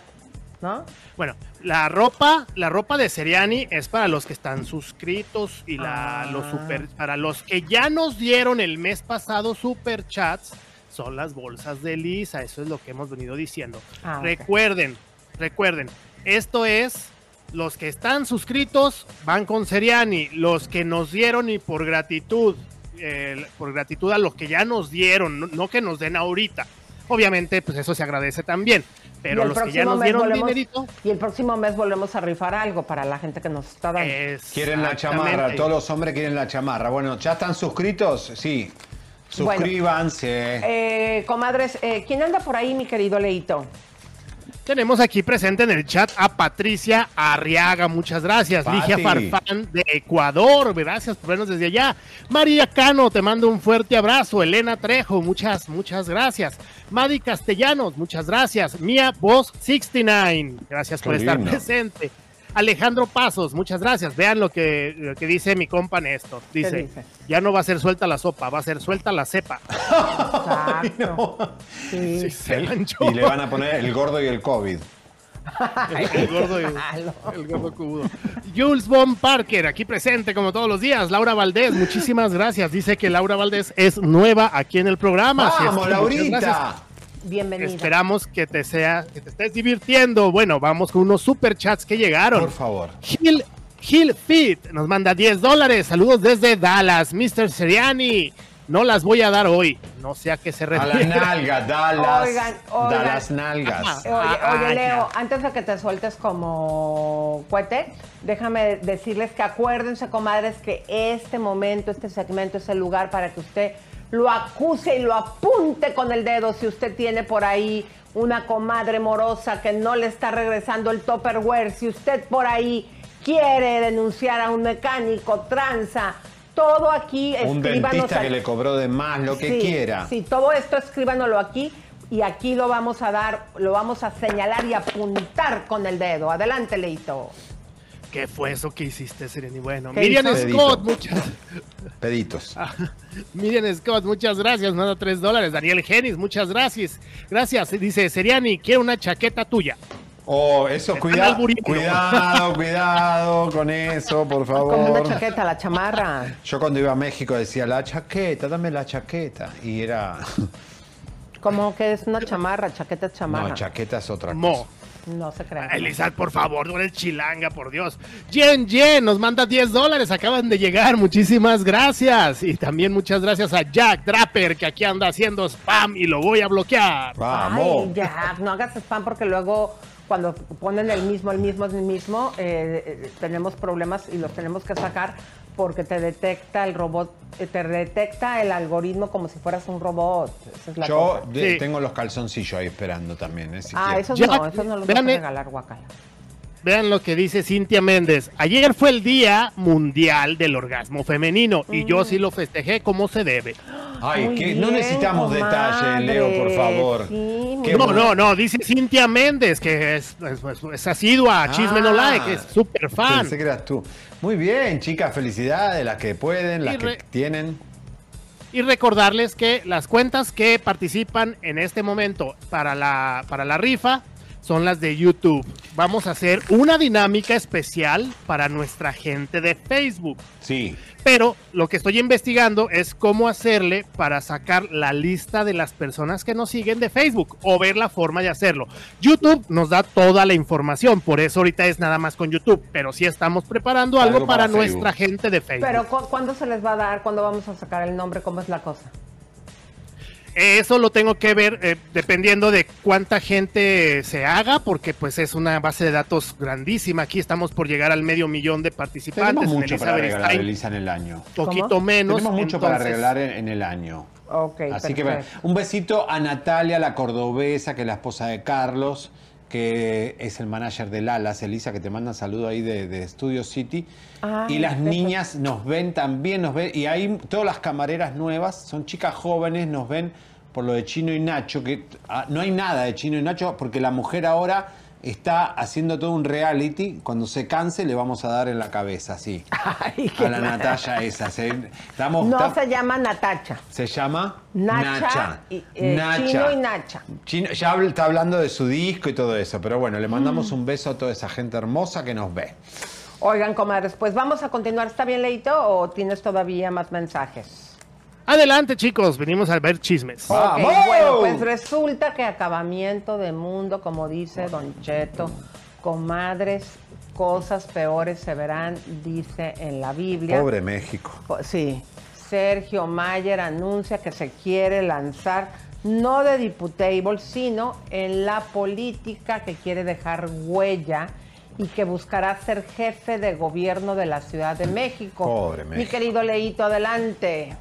¿no? Bueno, la ropa, la ropa de Seriani es para los que están suscritos y la, Ah. los super, para los que ya nos dieron el mes pasado superchats son las bolsas de Lisa. Eso es lo que hemos venido diciendo. Ah. Recuerden, recuerden, esto es los que están suscritos van con Seriani, los que nos dieron y por gratitud, eh, por gratitud a los que ya nos dieron, no, no que nos den ahorita. Obviamente, pues eso se agradece también. Pero Y el los que ya próximo nos mes dieron volvemos- dinerito, Y el próximo mes volvemos a rifar algo para la gente que nos está dando. Quieren la chamarra, todos los hombres quieren la chamarra. Bueno, ¿ya están suscritos? Sí. Bueno. Suscríbanse. Eh, comadres, eh, ¿quién anda por ahí, mi querido Leito? Tenemos aquí presente en el chat a Patricia Arriaga, muchas gracias. Pati. Ligia Farfán de Ecuador, gracias por vernos desde allá. María Cano, te mando un fuerte abrazo. Elena Trejo, muchas, muchas gracias. Madi Castellanos, muchas gracias. Mía Voz 69, gracias por estar presente. Alejandro Pasos, muchas gracias. Vean lo que, lo que dice mi compa Néstor. Dice, dice? ya no va a ser suelta la sopa, va a ser suelta la cepa. Exacto. Sí. Sí, se. Y le van a poner el gordo y el COVID. El gordo. El gordo cubudo. Jules Von Parker, aquí presente como todos los días. Laura Valdés, muchísimas gracias. Dice que Laura Valdés es nueva aquí en el programa. Así es ¡Vamos, que muchas gracias. Laurita! Bienvenida. Esperamos que te sea, que te estés divirtiendo. Bueno, vamos con unos superchats que llegaron. Por favor. Gil, Gil Fit nos manda 10 dólares. Saludos desde Dallas, Mr. Seriani. No las voy a dar hoy. No sé a qué se A la refiere. nalga, da las, Oigan, oigan. las nalgas. Oye, Ah, oye, Leo, antes de que te sueltes como cohete, déjame decirles que acuérdense, comadres, que este momento, este segmento es el lugar para que usted lo acuse y lo apunte con el dedo si usted tiene por ahí una comadre morosa que no le está regresando el topperware, si usted por ahí quiere denunciar a un mecánico, tranza, todo aquí, Un dentista que le cobró de más, lo que quiera. Sí, todo esto escríbanoslo aquí y aquí lo vamos a dar, lo vamos a señalar y apuntar con el dedo. Adelante, Leito. ¿Qué fue eso que hiciste, Seriani? Bueno, ¿Qué Miriam hizo? Scott, Pedito. muchas, Peditos. Miriam Scott, muchas gracias, nada tres dólares. Daniel Genis, muchas gracias. Gracias. Dice Seriani, quiero una chaqueta tuya. Oh, eso, cuidado, cuidado, cuidado con eso, por Como una favor. chaqueta, la chamarra. Yo cuando iba a México decía, la chaqueta, dame la chaqueta. Y era, Como que es una chamarra, chaqueta es chamarra. no, chaqueta es otra Mo. No se crean. Elizabeth, por favor, no eres chilanga, por Dios. Jen Jen nos manda 10 dólares, acaban de llegar, muchísimas gracias. Y también muchas gracias a Jack Draper, que aquí anda haciendo spam y lo voy a bloquear. Vamos. Ay, ya, no hagas spam porque luego cuando ponen el mismo, el mismo, el mismo, eh, eh, tenemos problemas y los tenemos que sacar porque te detecta el robot, eh, te detecta el algoritmo como si fueras un robot. Esa es la Yo cosa. de- Sí. tengo los calzoncillos ahí esperando también, ¿eh? Si Ah, quieren. esos Ya, no, esos no los vas a regalar, guacala. Vean lo que dice Cintia Méndez. Ayer fue el Día Mundial del Orgasmo Femenino y yo sí lo festejé como se debe. Ay, que no necesitamos comadre. detalles, Leo, por favor. Sí, No, bueno. no, no, dice Cintia Méndez, que es, es, es- es asidua a Chisme No Ah, Like, es súper fan. Pensé que eras tú. Muy bien, chicas, felicidades, las que pueden, las que tienen. Y recordarles que las cuentas que participan en este momento para la, para la rifa son las de YouTube. Vamos a hacer una dinámica especial para nuestra gente de Facebook. Sí. Pero lo que estoy investigando es cómo hacerle para sacar la lista de las personas que nos siguen de Facebook o ver la forma de hacerlo. YouTube nos da toda la información, por eso ahorita es nada más con YouTube, pero sí estamos preparando algo, Algo para, nuestra gente de Facebook. Pero ¿cu- ¿cuándo se les va a dar? ¿Cuándo vamos a sacar el nombre? ¿Cómo es la cosa? Eso lo tengo que ver eh, dependiendo de cuánta gente se haga, porque pues es una base de datos grandísima. Aquí estamos por llegar al medio millón de participantes. Tenemos en mucho para Elizabeth regalar, Stein, Elisa, en el año. poquito ¿Cómo? menos. Tenemos mucho para regalar en, en el año. Ok, Así que perfecto. un besito a Natalia, la cordobesa, que es la esposa de Carlos, que es el manager de Lalas, Elisa, que te manda saludo ahí de, de Studio City. Ay, y las perfecto. niñas nos ven también, nos ven, y ahí todas las camareras nuevas, son chicas jóvenes, nos ven por lo de Chino y Nacho, que ah, no hay nada de Chino y Nacho, porque la mujer ahora está haciendo todo un reality, cuando se canse le vamos a dar en la cabeza, así. Ay, qué a la mal. Natalia esa. Se, estamos, No está- se llama Natacha. se llama Nacha, y, eh, Chino y Nacha. Chino- ya está hablando de su disco y todo eso, pero bueno, le mandamos un beso a toda esa gente hermosa que nos ve. Oigan, comadres, pues vamos a continuar. ¿Está bien, Leito, o tienes todavía más mensajes? Adelante, chicos, venimos a ver chismes. Bueno, pues resulta que acabamiento de mundo, como dice Don Cheto, comadres, cosas peores se verán, dice en la Biblia. Pobre México. Co- Sí, Sergio Mayer anuncia que se quiere lanzar no de diputable, sino en la política que quiere dejar huella y que buscará ser jefe de gobierno de la Ciudad de México. Pobre Mi México. querido Leito, adelante.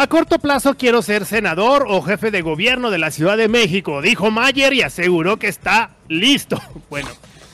A corto plazo quiero ser senador o jefe de gobierno de la Ciudad de México, dijo Mayer y aseguró que está listo. Bueno,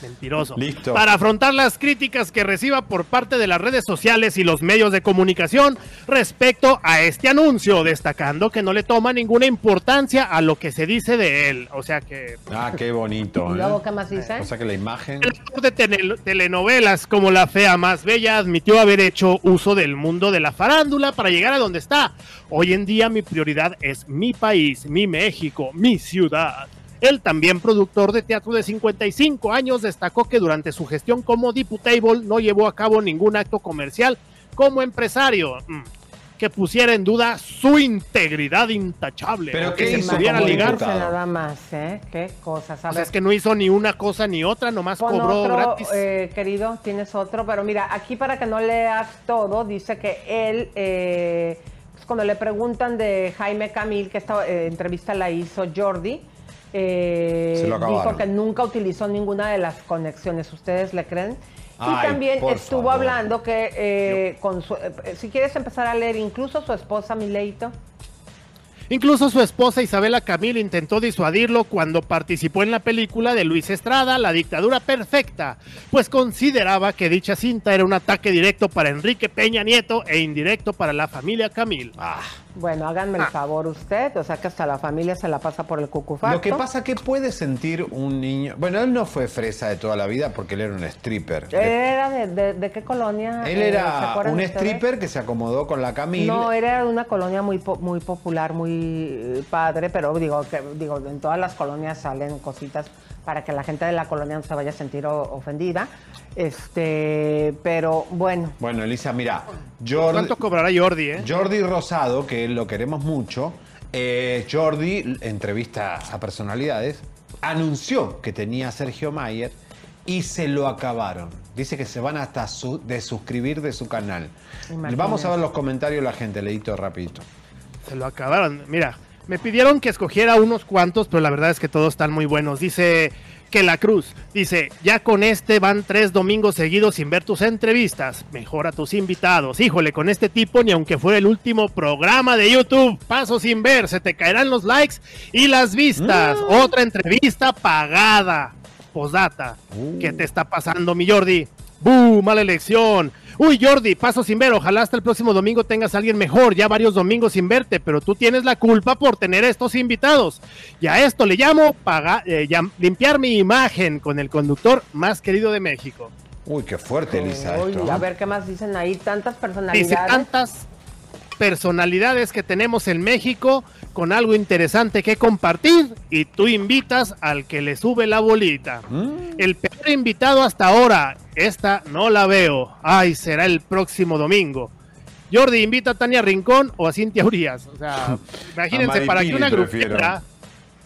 mentiroso. Listo. Para afrontar las críticas que reciba por parte de las redes sociales y los medios de comunicación respecto a este anuncio, destacando que no le toma ninguna importancia a lo que se dice de él. O sea que Ah, qué bonito. ¿Y ¿eh? luego qué más dice? O sea que la imagen. el actor de tele- telenovelas como La Fea Más Bella admitió haber hecho uso del mundo de la farándula para llegar a donde está. Hoy en día mi prioridad es mi país, mi México, mi ciudad. El también productor de teatro de 55 años destacó que durante su gestión como Diputable no llevó a cabo ningún acto comercial como empresario mm, que pusiera en duda su integridad intachable. ¿Pero que se pudiera ligar. nada más, ¿eh? Qué cosas. A O sea, es que no hizo ni una cosa ni otra, nomás Pon cobró otro, gratis. eh, querido, tienes otro, pero mira, aquí para que no leas todo, dice que él, eh, pues cuando le preguntan de Jaime Camil, que esta eh, entrevista la hizo Jordi, eh, Se lo acabaron. dijo que nunca utilizó ninguna de las conexiones, ¿ustedes le creen? Ay, y también estuvo favor. hablando que, eh, con su- eh, si quieres empezar a leer, incluso su esposa, Mileito, Incluso su esposa Isabela Camil intentó disuadirlo cuando participó en la película de Luis Estrada, La dictadura perfecta, pues consideraba que dicha cinta era un ataque directo para Enrique Peña Nieto e indirecto para la familia Camil. Ah, Bueno, háganme el Ah. favor usted, o sea que hasta la familia se la pasa por el cucufato. Lo que pasa que puede sentir un niño. Bueno, él no fue fresa de toda la vida porque él era un stripper. ¿Era de, de- de qué colonia? él eh, ¿se era un ustedes? stripper que se acomodó con la Camille. No, era de una colonia muy muy popular, muy eh, padre, pero digo que digo en todas las colonias salen cositas para que la gente de la colonia no se vaya a sentir ofendida. Este, pero bueno, Bueno, Elisa, mira, Jordi, ¿Cuánto cobrará Jordi, eh? Jordi Rosado, que lo queremos mucho, eh, Jordi, entrevista a personalidades, anunció que tenía a Sergio Mayer y se lo acabaron. Dice que se van hasta su, desuscribir de su canal. Imagínate. Vamos a ver los comentarios de la gente, leíto rapidito. Se lo acabaron. Mira, me pidieron que escogiera unos cuantos, pero la verdad es que todos están muy buenos. Dice que la Cruz, dice, ya con este van tres domingos seguidos sin ver tus entrevistas. Mejora tus invitados. Híjole, con este tipo, ni aunque fuera el último programa de YouTube, paso sin ver, se te caerán los likes y las vistas. Otra entrevista pagada. Posdata. ¿Qué te está pasando, mi Jordi? ¡Bú! Mala elección. Uy, Jordi, paso sin ver. Ojalá hasta el próximo domingo tengas a alguien mejor. Ya varios domingos sin verte, pero tú tienes la culpa por tener estos invitados. Y a esto le llamo paga- eh, limpiar mi imagen con el conductor más querido de México. Uy, qué fuerte, uy, esto. a ver qué más dicen ahí, tantas Dice personalidades. tantas personalidades que tenemos en México con algo interesante que compartir y tú invitas al que le sube la bolita. El peor invitado hasta ahora, esta no la veo. Ay, será el próximo domingo. Jordi invita a Tania Rincón o a Cintia Urias. O sea, imagínense, para que una prefiero. grupera,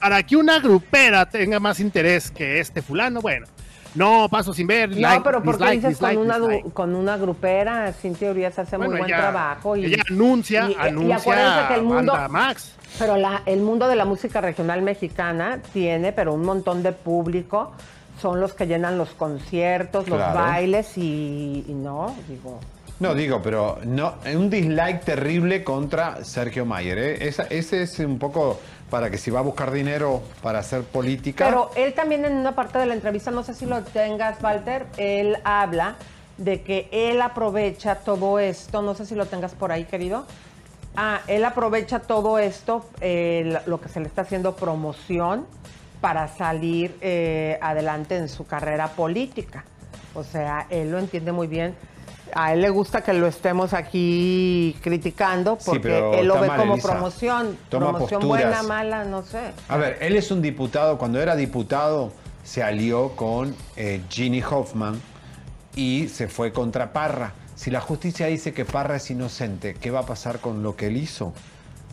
para que una grupera tenga más interés que este fulano, bueno. No, paso sin ver. No, like, pero ¿por qué dislike, dices con dislike, una, con una grupera? Cintia Urias hace Bueno, muy buen ella- trabajo. Y, ella anuncia, y- y anuncia acuérdense que el mundo, Banda Max. Pero la- el mundo de la música regional mexicana tiene, pero un montón de público. Son los que llenan los conciertos, los Claro. bailes y, y no, digo. No, digo, pero no, un dislike terrible contra Sergio Mayer. ¿eh? Esa- ese es un poco para que si va a buscar dinero para hacer política. Pero él también en una parte de la entrevista, no sé si lo tengas, Walter, él habla de que él aprovecha todo esto, no sé si lo tengas por ahí, querido. Ah, él aprovecha todo esto, eh, lo que se le está haciendo promoción para salir eh, adelante en su carrera política. O sea, él lo entiende muy bien. A él le gusta que lo estemos aquí criticando porque él lo ve mal, como Elisa. promoción. Toma promoción posturas. buena, mala, no sé. A ver, él es un diputado, cuando era diputado se alió con eh, Ginny Hoffman y se fue contra Parra. Si la justicia dice que Parra es inocente, ¿qué va a pasar con lo que él hizo?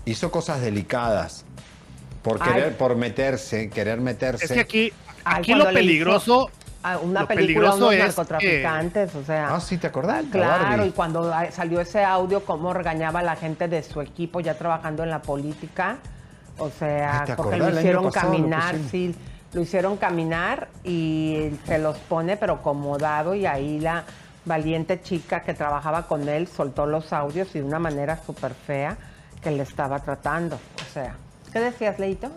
Hizo cosas delicadas. Por Ay. querer, por meterse, querer meterse. Es que aquí, aquí lo peligroso. una lo película unos es narcotraficantes, o sea. Ah, sí, ¿te acordás? La Claro, Barbie. y cuando ah, salió ese audio, cómo regañaba a la gente de su equipo ya trabajando en la política. O sea, lo hicieron pasado lo caminar, pusimos. sí, lo hicieron caminar y se los pone pero acomodado y ahí la valiente chica que trabajaba con él soltó los audios y de una manera súper fea que le estaba tratando. O sea, ¿qué decías, Leito?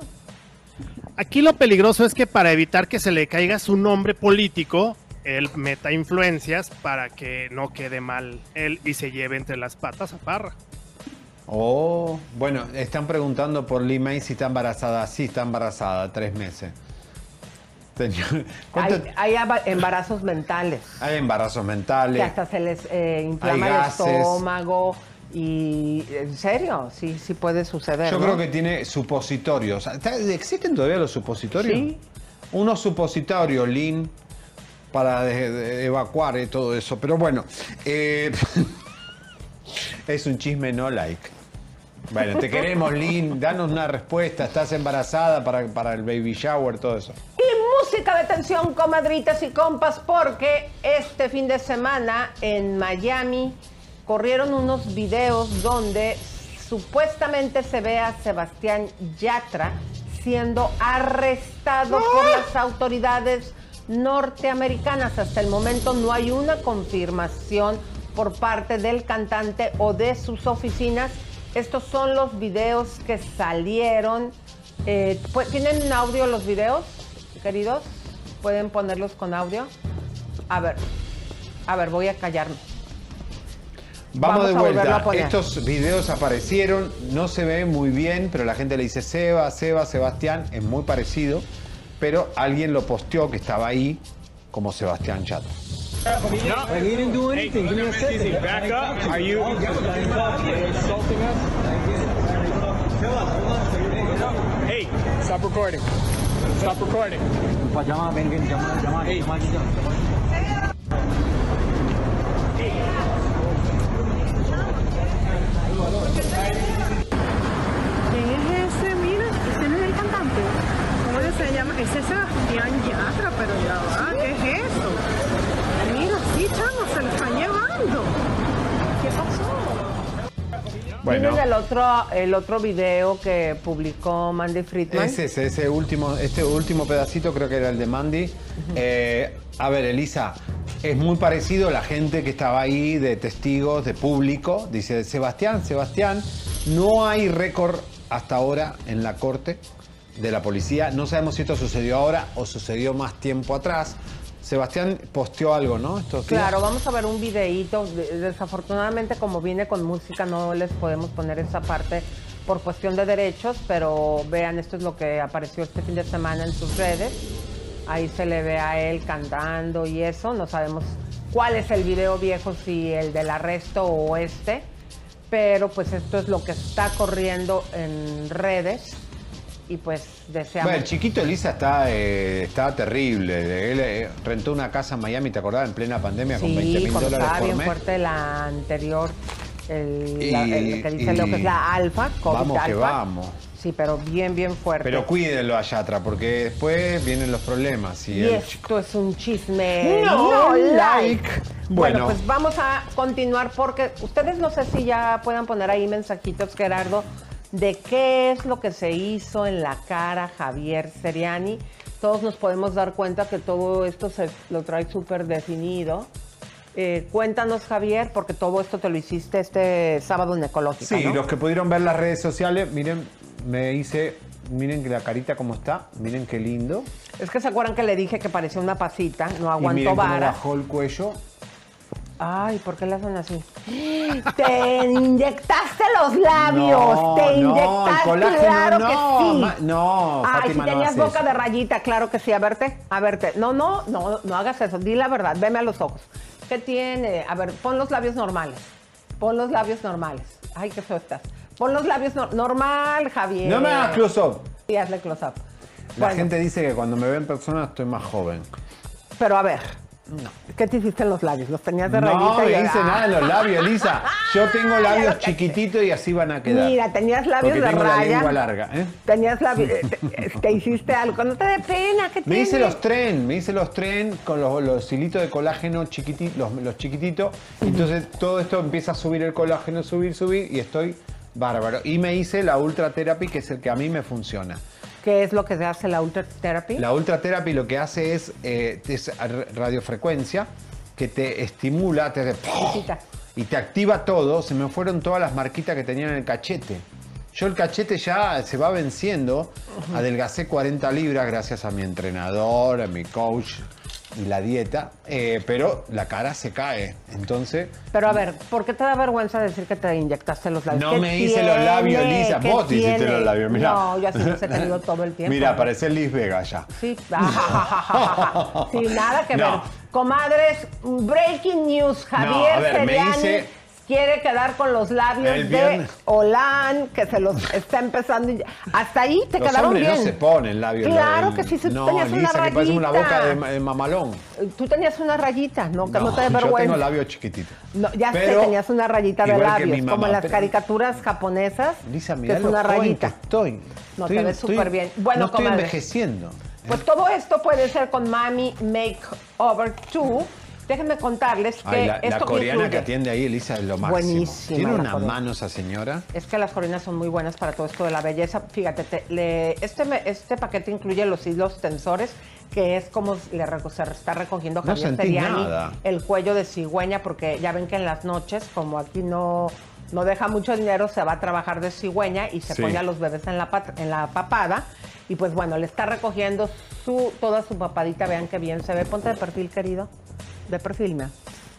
Aquí lo peligroso es que para evitar que se le caiga su nombre político, él meta influencias para que no quede mal él y se lleve entre las patas a Parra. Oh, bueno, están preguntando por Lee May si está embarazada. Sí, está embarazada, tres meses. Señor, ¿cuánto- Hay, hay embarazos mentales. Hay embarazos que mentales. hasta se les eh, inflama el estómago y en serio, sí, sí puede suceder. Yo ¿no? creo que tiene supositorios. ¿Está- ¿Existen todavía los supositorios? Sí. Unos supositorios, Lin, para de- de evacuar y todo eso. Pero bueno, eh, es un chisme no like. Bueno, te queremos, Lin. Danos una respuesta. ¿Estás embarazada para, para el baby shower, todo eso? Y música de tensión, comadritas y compas, porque este fin de semana en Miami corrieron unos videos donde supuestamente se ve a Sebastián Yatra siendo arrestado por las autoridades norteamericanas. Hasta el momento no hay una confirmación por parte del cantante o de sus oficinas. Estos son los videos que salieron. Eh, pues, ¿Tienen audio los videos, queridos? ¿Pueden ponerlos con audio? A ver, a ver, voy a callarme. Vamos, de a volverlo vuelta. a poner. Estos videos aparecieron, no se ve muy bien, pero la gente le dice Seba, Seba, Sebastián, es muy parecido, pero alguien lo posteó que estaba ahí como Sebastián Chato. Like he didn't do anything. Give me a second. Back up. Are you? Hey, stop recording. Stop recording. ¿Quién es ese? Mira, ese no es el cantante. ¿Cómo se llama? Ese es Sebastián Yatra, pero ya va, ¿qué es eso? Mira, sí, chamo, se lo están llevando. ¿Qué pasó? Bueno, ¿Tienes el otro, el otro video que publicó Mandy Friedman? ese, ese, ese último, este último pedacito creo que era el de Mandy. Eh, a ver, Elisa, es muy parecido la gente que estaba ahí, de testigos, de público. Dice, Sebastián, Sebastián, no hay récord hasta ahora en la corte de la policía. No sabemos si esto sucedió ahora o sucedió más tiempo atrás. Sebastián posteó algo, ¿no? Claro, vamos a ver un videíto. De- Desafortunadamente, como viene con música, no les podemos poner esa parte por cuestión de derechos, pero vean, esto es lo que apareció este fin de semana en sus redes. Ahí se le ve a él cantando y eso. No sabemos cuál es el video viejo, si el del arresto o este, pero pues esto es lo que está corriendo en redes y pues deseamos... Bueno, el chiquito Elisa está, eh, está terrible. Él eh, rentó una casa en Miami, ¿te acordás? En plena pandemia con 20 Sí, mil dólares estaba por bien mes. fuerte la anterior, el, la- Y- el que dice y- lo que es la alfa, COVID Vamos que alfa. vamos. Sí, pero bien, bien fuerte. Pero cuídenlo a Yatra, porque después vienen los problemas. Y y el esto es un chisme. No like. Bueno, Bueno. pues vamos a continuar porque ustedes no sé si ya puedan poner ahí mensajitos, Gerardo, de qué es lo que se hizo en la cara Javier Seriani. Todos nos podemos dar cuenta que todo esto se lo trae súper definido. Eh, cuéntanos, Javier, porque todo esto te lo hiciste este sábado en Ecológica, Sí, ¿no? los que pudieron ver las redes sociales, miren, me hice, miren que la carita como está, miren qué lindo. Es que se acuerdan que le dije que parecía una pasita, no y aguantó miren cómo vara. bajó el cuello. Ay, ¿por qué le hacen así? Te inyectaste los labios, No, te no, el inyectaste, claro no, que sí. ma- no, Ay, Fátima, si tenías boca eso. de rayita, claro que sí. A verte, a verte. No, no, no, no hagas eso. Di la verdad, veme a los ojos. ¿Qué tiene? A ver, pon los labios normales. Pon los labios normales. Ay, qué feo estás. Pon los labios no- normal, Javier. No me hagas close-up. Sí, hazle close up. La Bueno, gente dice que cuando me ve en persona estoy más joven. Pero a ver, ¿qué te hiciste en los labios? ¿Los tenías de No rayita? y- me hice nada en los labios, Elisa. Yo tengo labios chiquititos y así van a quedar. Mira, tenías labios Porque de tengo raya. lengua larga, ¿eh? Tenías labios, eh, te, te hiciste algo. No te dé pena, ¿qué Me hice los tren, me hice los tren con los, los hilitos de colágeno chiquititos, los, los chiquititos. Entonces todo esto empieza a subir el colágeno, subir, subir y estoy bárbaro. Y me hice la Ultra Therapy, que es el que a mí me funciona. ¿Qué es lo que se hace la Ultra Therapy? La Ultra Therapy lo que hace es, eh, es radiofrecuencia que te estimula, te hace Visita. y te activa todo. Se me fueron todas las marquitas que tenía en el cachete. Yo el cachete ya se va venciendo. Adelgacé 40 libras gracias a mi entrenador, a mi coach y la dieta. eh, pero la cara se cae. Entonces, Pero a ver, ¿por qué te da vergüenza decir que te inyectaste los labios? no ¿Qué me hice los labios? Lisa. ¿Qué Vos te hiciste los labios, mira. No, yo así los he tenido todo el tiempo. Mira, parece Liz Vega ya. Sí. sí, nada que No. ver. Comadres, breaking news. Javier No, a ver, me hice- quiere quedar con los labios de. Olan, que se los está empezando. y- Hasta ahí te Los quedaron bien. no se ponen labios. Claro que sí, si tú no, tenías una Lisa, que parece una rayita. boca de, de mamalón. Tú tenías una rayita, no, que no, te dé yo vergüenza. tengo labios chiquititos. No, ya Pero, sé, tenías una rayita de labios, mamá, como en las pero- caricaturas japonesas, Lisa, que es una rayita. estoy. No, Estoy- te ves súper bien. Bueno, no estoy comadre. envejeciendo. Pues todo esto puede ser con Mami Makeover 2. Déjenme contarles que Ay, la, la esto coreana incluye- que atiende ahí, Elisa, es lo máximo. Buenísima Tiene una coreana. mano esa señora. Es que las coreanas son muy buenas para todo esto de la belleza. Fíjate, te- le- este, este paquete incluye los hilos tensores, que es como le se está recogiendo No Javier Seriani, nada. el cuello de cigüeña, porque ya ven que en las noches, como aquí no, no deja mucho dinero, se va a trabajar de cigüeña y se Sí. pone a los bebés en la, pat- en la papada. Y pues bueno, le está recogiendo su, toda su papadita. Vean qué bien se ve. Ponte de perfil, querido. De perfil, mira.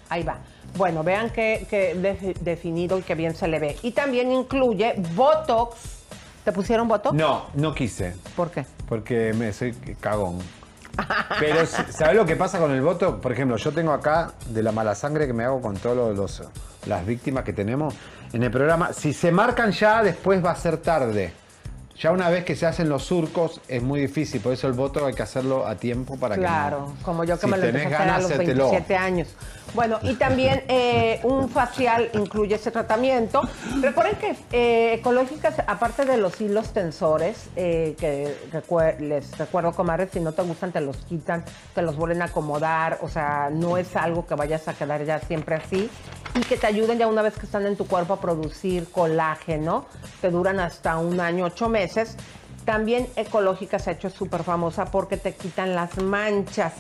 Ahí va. Bueno, vean qué, qué defi- definido y qué bien se le ve. Y también incluye Botox. ¿Te pusieron Botox? No, no quise. ¿Por qué? Porque me soy cagón. Pero, ¿sabes lo que pasa con el voto? Por ejemplo, yo tengo acá de la mala sangre que me hago con todas los, las víctimas que tenemos en el programa. Si se marcan ya, después va a ser tarde. Ya una vez que se hacen los surcos es muy difícil, por eso el voto hay que hacerlo a tiempo para Claro, que no. como yo que Si me lo empecé a hacer a los hacételo. 27 años. Bueno, y también eh, un facial incluye ese tratamiento. Recuerden que eh, Ecológicas, aparte de los hilos tensores, eh, que recue- les recuerdo, comadres, si no te gustan te los quitan, te los vuelven a acomodar, o sea, no es algo que vayas a quedar ya siempre así, y que te ayuden ya una vez que están en tu cuerpo a producir colágeno, te duran hasta un año, ocho meses. También Ecológica se ha hecho súper famosa porque te quitan las manchas.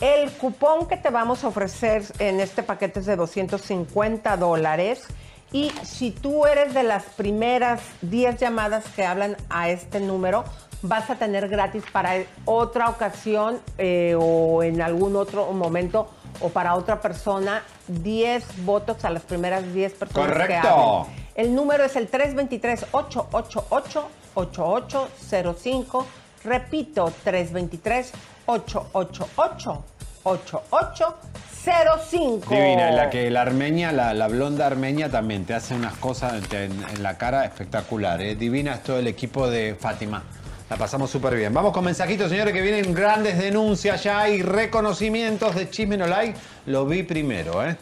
El cupón que te vamos a ofrecer en este paquete es de 250 dólares. Y si tú eres de las primeras 10 llamadas que hablan a este número, vas a tener gratis para otra ocasión eh, o en algún otro momento o para otra persona 10 votos a las primeras 10 personas que Correcto. hablen. El número es el 323-888-8805. Repito, 323-888-8805. Divina, la que la armenia, la, la blonda armenia también te hace unas cosas en, en la cara espectacular. ¿eh? Divina es todo el equipo de Fátima. La pasamos súper bien. Vamos con mensajitos, señores, que vienen grandes denuncias ya y reconocimientos de Chisme No Like. Lo vi primero, ¿eh?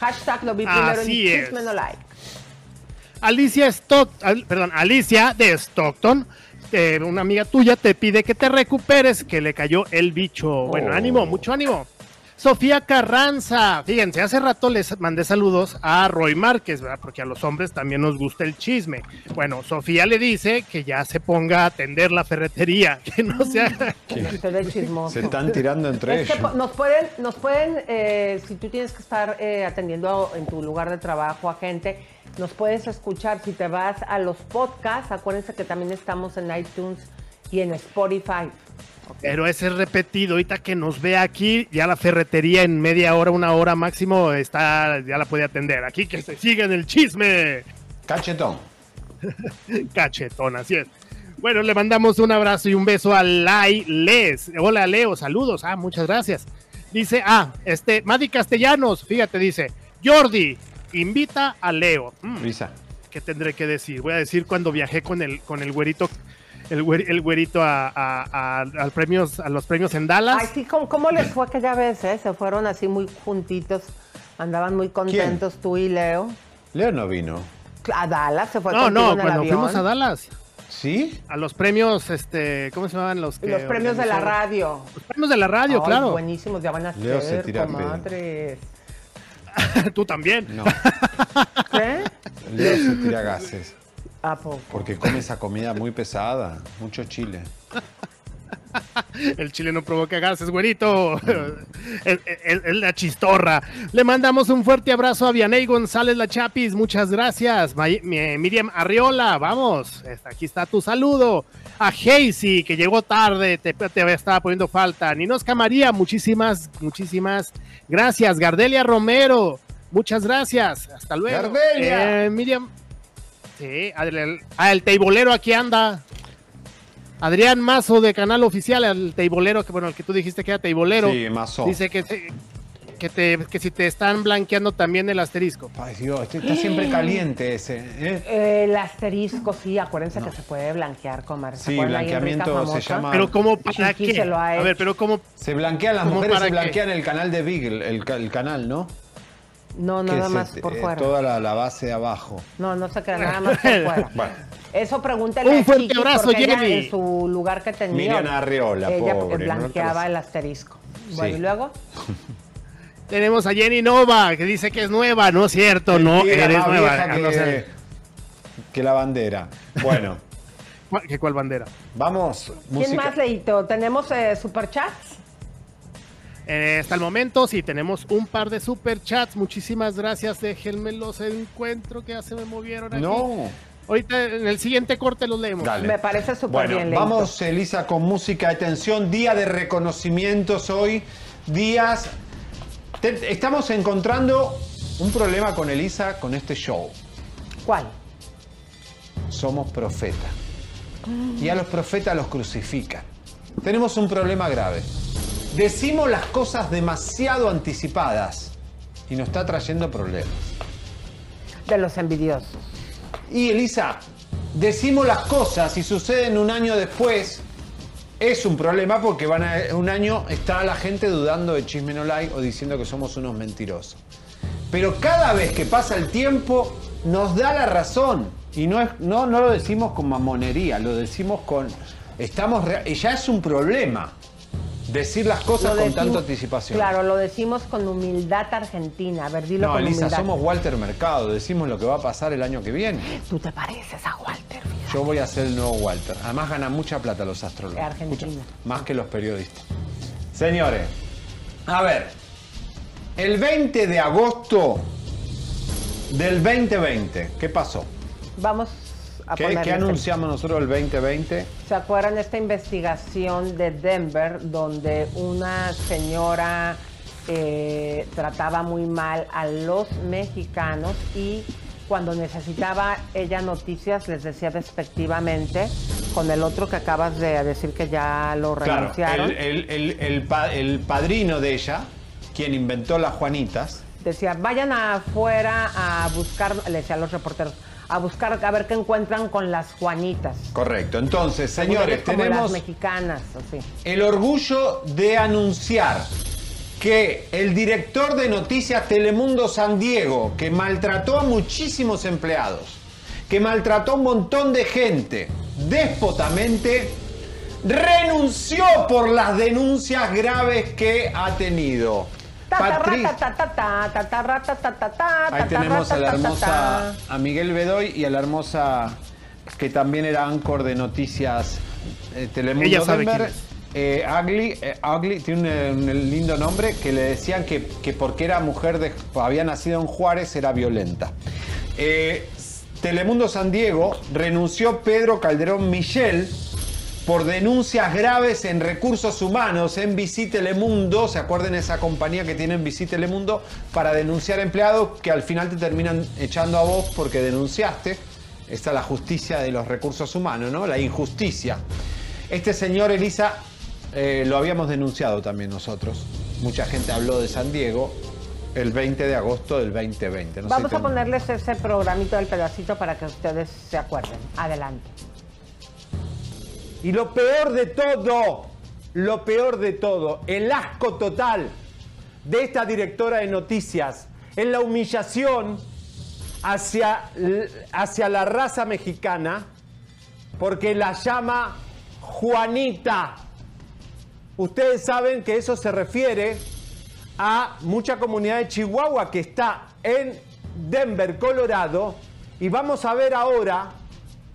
Hashtag lo vi primero Así en es. Chisme No Like. Alicia Stock, perdón, Alicia de Stockton, eh, una amiga tuya te pide que te recuperes, que le cayó el bicho. Bueno, Oh. ánimo, mucho ánimo. Sofía Carranza, fíjense, hace rato les mandé saludos a Roy Márquez, ¿verdad? Porque a los hombres también nos gusta el chisme. Bueno, Sofía le dice que ya se ponga a atender la ferretería, que no sea... Se están tirando entre Es que ellos. po- nos pueden, nos pueden eh, si tú tienes que estar eh, atendiendo en tu lugar de trabajo a gente, nos puedes escuchar. Si te vas a los podcasts, acuérdense que también estamos en iTunes y en Spotify. Pero ese es repetido, ahorita que nos ve aquí, ya la ferretería en media hora, una hora máximo, está, ya la puede atender. Aquí que se siga en el chisme. Cachetón. Cachetón, así es. Bueno, le mandamos un abrazo y un beso a Lai Les. Hola Leo, saludos. Ah, muchas gracias. Dice, ah, este, Madi Castellanos, fíjate, dice, Jordi, invita a Leo. Mm, Lisa. ¿Qué tendré que decir? Voy a decir cuando viajé con el, con el güerito, el, güer- el güerito a, a- a- al premios, a los premios en Dallas. Ay, sí, ¿cómo, cómo les fue aquella vez? eh? Se fueron así muy juntitos, andaban muy contentos tú y Leo. Leo no vino. A Dallas se fue No, no, en el cuando avión. fuimos a Dallas, ¿Sí? a los premios, este, ¿cómo se llaman los que Los premios de la radio. Los premios de la radio, Ay, claro. Buenísimos, ya van a Leo se ser, tira pedo. comadres. Tú también. No. ¿Qué? Leo se tira gases. ¿A poco? Porque come esa comida muy pesada. Mucho chile. El chile no provoca gases, güerito. Es, la chistorra. Le mandamos un fuerte abrazo a Vianey González La Chapis. Muchas gracias. May- mi- Miriam Arriola, vamos. Aquí está tu saludo. A Hazy, que llegó tarde, te, te estaba poniendo falta. Ninosca María, muchísimas, muchísimas gracias. Gardelia Romero, muchas gracias. Hasta luego. Gardelia. Eh, Miriam. Sí, Adriel- ah, el teibolero aquí anda. Adrián Mazo de Canal Oficial, el teibolero, que bueno, el que tú dijiste que era teibolero. Sí, Mazo. Dice que, se- que, te, que si te están blanqueando también el asterisco. Ay, Dios, este está siempre caliente ese. ¿eh? El asterisco, sí, acuérdense que se puede blanquear. ¿Se Sí, blanqueamiento se llama- Pero ¿cómo para Chiqui qué? se lo ha A ver, pero ¿cómo? Se blanquean las ¿Cómo mujeres, se qué? blanquean el canal de Big, el, el ca- el canal, ¿no? No, nada se- más por eh, fuera. Toda la, la base de abajo. No, no se queda nada más por fuera. Bueno. Eso pregúntale Un a fuerte Chiqui, abrazo, Jenny. en su lugar que tenía. Miriam Arriola, ella pobre, blanqueaba no el asterisco. Bueno, Sí. y luego. Tenemos a Jenny Nova, que dice que es nueva. No es cierto, no eres nueva. Ah, que, no sé. que la bandera. Bueno, ¿Cuál- ¿Qué cuál bandera? vamos. ¿Quién música. más, Leito? ¿Tenemos eh, superchats? Eh, hasta el momento sí tenemos un par de super chats. Muchísimas gracias. Déjenme los encuentro que ya se me movieron aquí. No. Ahorita en el siguiente corte los leemos. Dale. Me parece súper Bueno, bien, vamos, Elisa, con música. Atención, día de reconocimientos hoy. Días Te- estamos encontrando un problema con Elisa con este show. ¿Cuál? Somos profetas. Y a los profetas los crucifican. Tenemos un problema grave. Decimos las cosas demasiado anticipadas y nos está trayendo problemas. De los envidiosos. Y Elisa, decimos las cosas y suceden un año después. Es un problema porque van a, un año está la gente dudando de Chisme No Like o diciendo que somos unos mentirosos. Pero cada vez que pasa el tiempo nos da la razón. Y no, es, no, no lo decimos con mamonería, lo decimos con... Estamos ya es un problema decir las cosas con tanta anticipación. Claro, lo decimos con humildad argentina. A ver, dilo no, con Elisa, humildad. somos Walter Mercado, decimos lo que va a pasar el año que viene. Tú te pareces a Walter, fíjate. Yo voy a ser el nuevo Walter. Además ganan mucha plata los astrólogos. Argentina. Más que los periodistas. Señores, a ver. El 20 de agosto del 2020, ¿qué pasó? Vamos a ¿Qué, anunciamos nosotros el 2020? ¿Se acuerdan esta investigación de Denver donde una señora eh, trataba muy mal a los mexicanos y cuando necesitaba ella noticias les decía despectivamente con el otro que acabas de decir que ya lo renunciaron? el, el- el- el pa- el padrino de ella, quien inventó las Juanitas, Decía, vayan afuera a buscar, le decía a los reporteros, a buscar a ver qué encuentran con las Juanitas. correcto. Entonces, señores, como tenemos las mexicanas, así. el orgullo de anunciar que el director de Noticias Telemundo San Diego, que maltrató a muchísimos empleados, que maltrató a un montón de gente déspotamente, renunció por las denuncias graves que ha tenido. Ahí tenemos a la hermosa a Miguel Bedoy y a la hermosa que también era anchor de noticias eh, Telemundo Ella sabe Denver. quién es. Eh, Ugly, eh, Ugly, tiene un, un lindo nombre que le decían que, que porque era mujer, de, había nacido en Juárez, era violenta. Eh, Telemundo San Diego renunció Pedro Calderón Michel por denuncias graves en recursos humanos en Visit Telemundo. ¿Se acuerdan esa compañía que tiene en Visit Telemundo para denunciar empleados que al final te terminan echando a vos porque denunciaste? Esta es la justicia de los recursos humanos, ¿no? La injusticia. Este señor Elisa eh, lo habíamos denunciado también nosotros. Mucha gente habló de San Diego el 20 de agosto del 2020. No sé Vamos a ponerles ese programito del pedacito para que ustedes se acuerden. Adelante. Y lo peor de todo, lo peor de todo, el asco total de esta directora de noticias es la humillación hacia, hacia la raza mexicana porque la llama Juanita. Ustedes saben que eso se refiere a mucha comunidad de Chihuahua que está en Denver, Colorado. Y vamos a ver ahora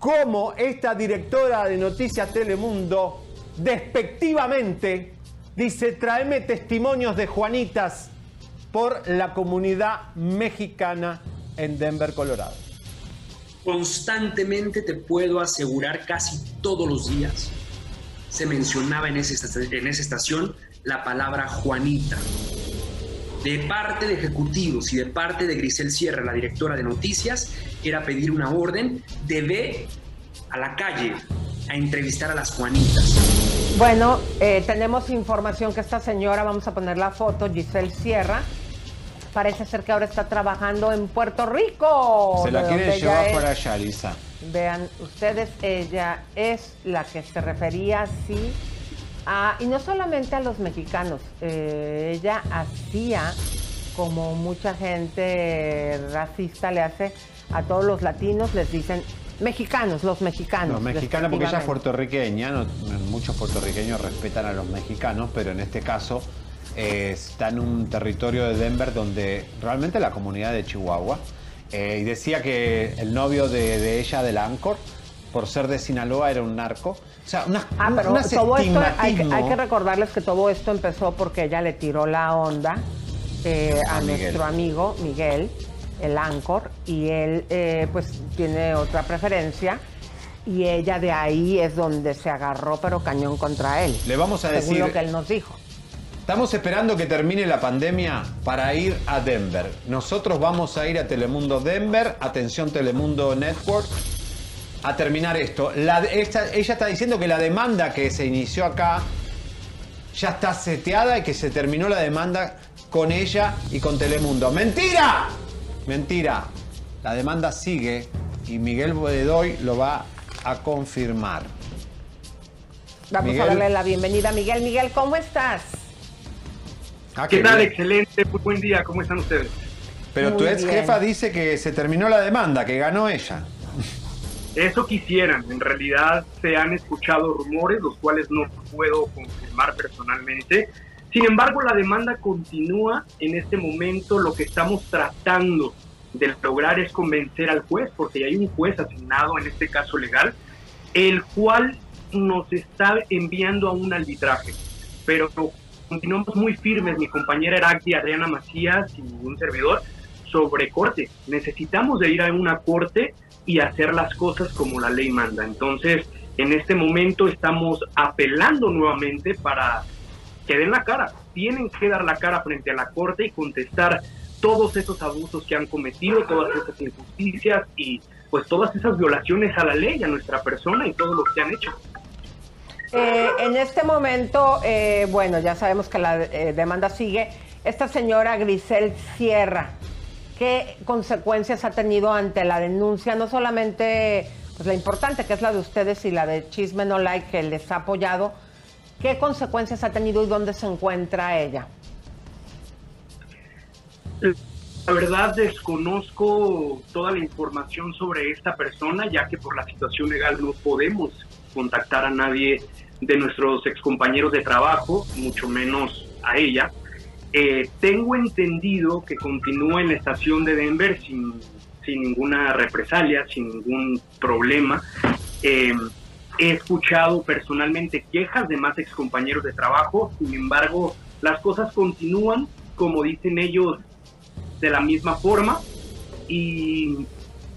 cómo esta directora de Noticias Telemundo despectivamente dice, tráeme testimonios de Juanitas por la comunidad mexicana en Denver, Colorado. constantemente te puedo asegurar casi todos los días se mencionaba en, esa estación la palabra Juanita. De parte de ejecutivos y de parte de Grisel Sierra, la directora de noticias, era pedir una orden de ve a la calle a entrevistar a las Juanitas. Bueno, eh, tenemos información que esta señora, vamos a poner la foto, Giselle Sierra, parece ser que ahora está trabajando en Puerto Rico. Se la quiere llevar es. para allá, Lisa. Vean ustedes, ella es la que se refería así a, y no solamente a los mexicanos, eh, ella hacía como mucha gente racista le hace a todos los latinos, les dicen mexicanos, los mexicanos. Los mexicanos, porque ella es puertorriqueña, no- muchos puertorriqueños respetan a los mexicanos, pero en este caso eh, está en un territorio de Denver donde realmente la comunidad de Chihuahua, eh, y decía que el novio de, de ella, del Anchor, por ser de Sinaloa, era un narco. O sea, unas, Ah, pero todo esto, hay, hay que recordarles que todo esto empezó porque ella le tiró la onda eh, a, nuestro amigo Miguel, el Ancor, y él eh, pues tiene otra preferencia y ella de ahí es donde se agarró pero cañón contra él. Le vamos a según decir- lo que él nos dijo. Estamos esperando que termine la pandemia para ir a Denver. Nosotros vamos a ir a Telemundo Denver, atención Telemundo Network, a terminar esto. La- esta- ella está diciendo que la demanda que se inició acá ya está seteada y que se terminó la demanda con ella y con Telemundo. ¡Mentira! Mentira. La demanda sigue y Miguel Bodedoy lo va a confirmar. Vamos Miguel. a darle la bienvenida a Miguel. Miguel, ¿cómo estás? Ah, ¿Qué qué tal? bien. Excelente, muy buen día, ¿cómo están ustedes? Pero tu ex bien. jefa dice que se terminó la demanda, que ganó ella. Eso quisieran, en realidad se han escuchado rumores, los cuales no puedo confirmar personalmente. Sin embargo, la demanda continúa. En este momento lo que estamos tratando de lograr es convencer al juez, porque hay un juez asignado en este caso legal, el cual nos está enviando a un arbitraje. Pero continuamos muy firmes, mi compañera Heracti, Adriana Macías y un servidor, sobre corte. Necesitamos de ir a una corte y hacer las cosas como la ley manda. Entonces, en este momento estamos apelando nuevamente para que den la cara. Tienen que dar la cara frente a la corte y contestar todos esos abusos que han cometido, todas esas injusticias y pues todas esas violaciones a la ley, a nuestra persona y todo lo que han hecho. Eh, en este momento, eh, bueno, ya sabemos que la eh, demanda sigue. Esta señora Grisel Sierra, ¿qué consecuencias ha tenido ante la denuncia? No solamente pues, la importante, que es la de ustedes y la de Chisme No Like, que les ha apoyado. ¿Qué consecuencias ha tenido y dónde se encuentra ella? La verdad desconozco toda la información sobre esta persona, ya que por la situación legal no podemos contactar a nadie de nuestros excompañeros de trabajo, mucho menos a ella. Eh, tengo entendido que continúa en la estación de Denver sin, sin ninguna represalia, sin ningún problema. Eh, he escuchado personalmente quejas de más excompañeros de trabajo, sin embargo, las cosas continúan, como dicen ellos, de la misma forma y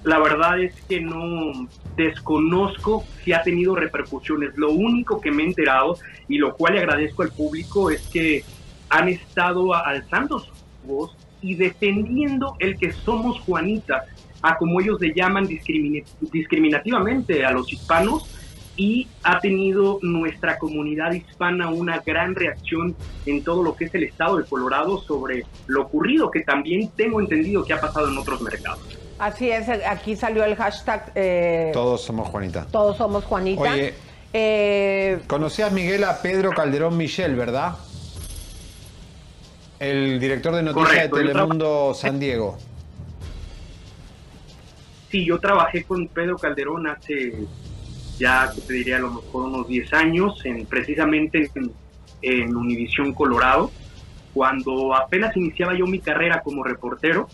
la verdad es que no desconozco si ha tenido repercusiones. Lo único que me he enterado y lo cual le agradezco al público es que han estado alzando su voz y defendiendo el que somos Juanitas, a como ellos le llaman discrimina- discriminativamente a los hispanos y ha tenido nuestra comunidad hispana una gran reacción en todo lo que es el estado de Colorado sobre lo ocurrido, que también tengo entendido que ha pasado en otros mercados. Así es, aquí salió el hashtag eh, Todos somos Juanita. Todos somos Juanita. Oye. Eh, Conocías Miguel a Pedro Calderón Michel, ¿verdad? El director de noticias Correcto, de Telemundo San Diego. Sí, yo trabajé con Pedro Calderón hace ya, que te diría, a lo mejor unos 10 años, en, precisamente en, en Univisión Colorado, cuando apenas iniciaba yo mi carrera como reportero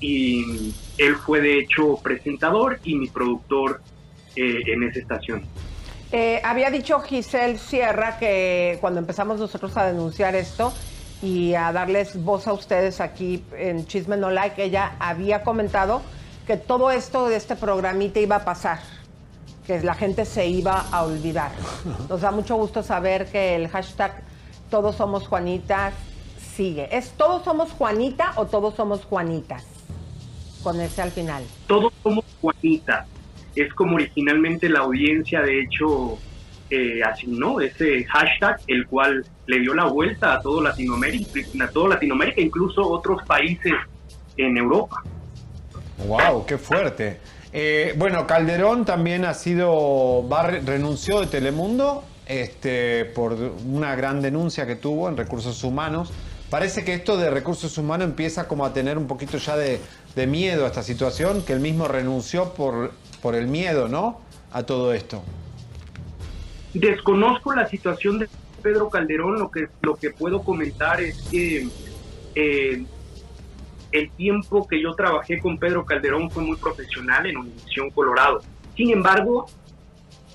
y él fue de hecho presentador y mi productor eh, en esa estación. Eh, había dicho Giselle Sierra que cuando empezamos nosotros a denunciar esto y a darles voz a ustedes aquí en Chisme No Like, ella había comentado que todo esto de este programita iba a pasar, que la gente se iba a olvidar. Nos da mucho gusto saber que el hashtag Todos Somos Juanitas sigue. ¿Es Todos Somos Juanita o Todos Somos Juanitas? Con ese al final. Todos somos Juanita. Es como originalmente la audiencia, de hecho, eh, asignó ese hashtag, el cual le dio la vuelta a todo Latinoamérica, a todo Latinoamérica, incluso otros países en Europa. ¡Wow! ¡Qué fuerte! Eh, bueno, Calderón también ha sido. Va, re- renunció de Telemundo este, por una gran denuncia que tuvo en recursos humanos. Parece que esto de recursos humanos empieza como a tener un poquito ya de, de miedo a esta situación, que él mismo renunció por, por el miedo, ¿no? A todo esto. Desconozco la situación de Pedro Calderón, lo que, lo que puedo comentar es que eh, el tiempo que yo trabajé con Pedro Calderón fue muy profesional en Univisión Colorado. Sin embargo,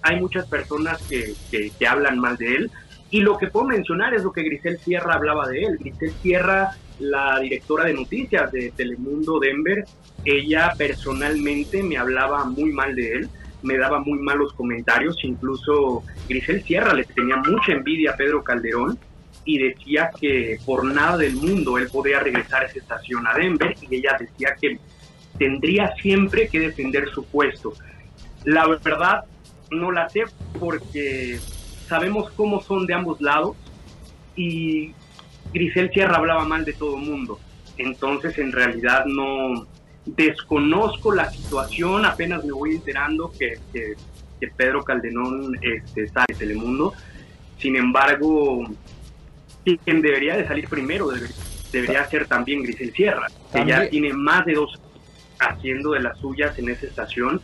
hay muchas personas que, que, que hablan mal de él y lo que puedo mencionar es lo que Grisel Sierra hablaba de él. Grisel Sierra, la directora de noticias de Telemundo Denver, ella personalmente me hablaba muy mal de él me daba muy malos comentarios, incluso Grisel Sierra le tenía mucha envidia a Pedro Calderón y decía que por nada del mundo él podía regresar a esa estación a Denver y ella decía que tendría siempre que defender su puesto. La verdad no la sé porque sabemos cómo son de ambos lados y Grisel Sierra hablaba mal de todo el mundo. Entonces en realidad no desconozco la situación, apenas me voy enterando que, que, que Pedro Calderón este, está en Telemundo. Sin embargo, quien debería de salir primero debería, debería ser también Grisel Sierra, que ya tiene más de dos años haciendo de las suyas en esa estación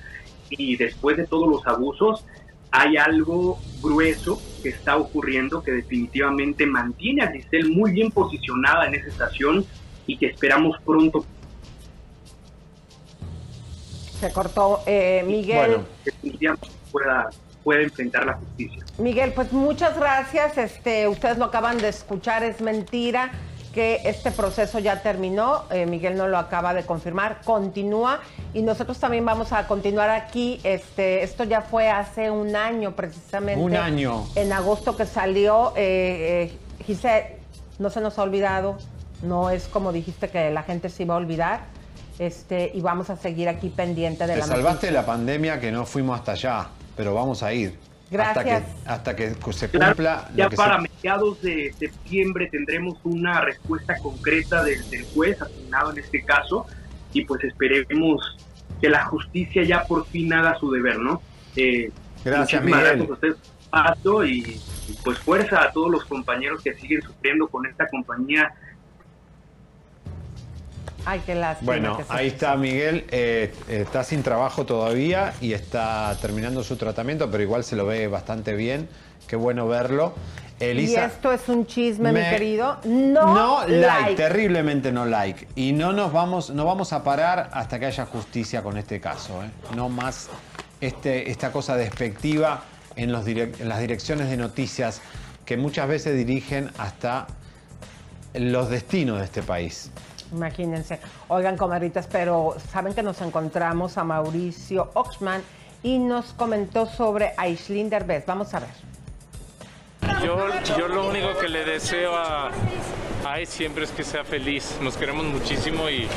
y después de todos los abusos hay algo grueso que está ocurriendo que definitivamente mantiene a Grisel muy bien posicionada en esa estación y que esperamos pronto Se cortó. Eh, Miguel, Bueno. definitivamente pueda, pueda enfrentar la justicia. Miguel, pues muchas gracias. Este, ustedes lo acaban de escuchar, es mentira que este proceso ya terminó. Eh, Miguel no lo acaba de confirmar, continúa y nosotros también vamos a continuar aquí. Este, esto ya fue hace un año precisamente. Un año. En agosto que salió. Eh, eh, Giselle, no se nos ha olvidado. No es como dijiste que la gente se iba a olvidar. Este, y vamos a seguir aquí pendiente de Te la salvaste noticia. la pandemia que no fuimos hasta allá, pero vamos a ir. Gracias. Hasta que, hasta que se cumpla ya lo que para se- mediados de septiembre tendremos una respuesta concreta del, del juez asignado en este caso y pues esperemos que la justicia ya por fin haga su deber, ¿no? Eh, Gracias, Miguel. gracias a ustedes y, y, pues fuerza a todos los compañeros que siguen sufriendo con esta compañía Ay, qué lástima. Bueno, que ahí está Miguel, eh, está sin trabajo todavía y está terminando su tratamiento, pero igual se lo ve bastante bien. Qué bueno verlo. Elisa, y esto es un chisme, mi querido. No, no like, like. terriblemente no like. Y no nos vamos, no vamos a parar hasta que haya justicia con este caso. ¿eh? No más este, esta cosa despectiva en, los direc- en las direcciones de noticias que muchas veces dirigen hasta los destinos de este país. Imagínense. Oigan, comadritas, pero saben que nos encontramos a Mauricio Oxman y nos comentó sobre Aislinn Derbez. Vamos a ver. Yo, yo lo único que le deseo a, a Ais siempre es que sea feliz. Nos queremos muchísimo y,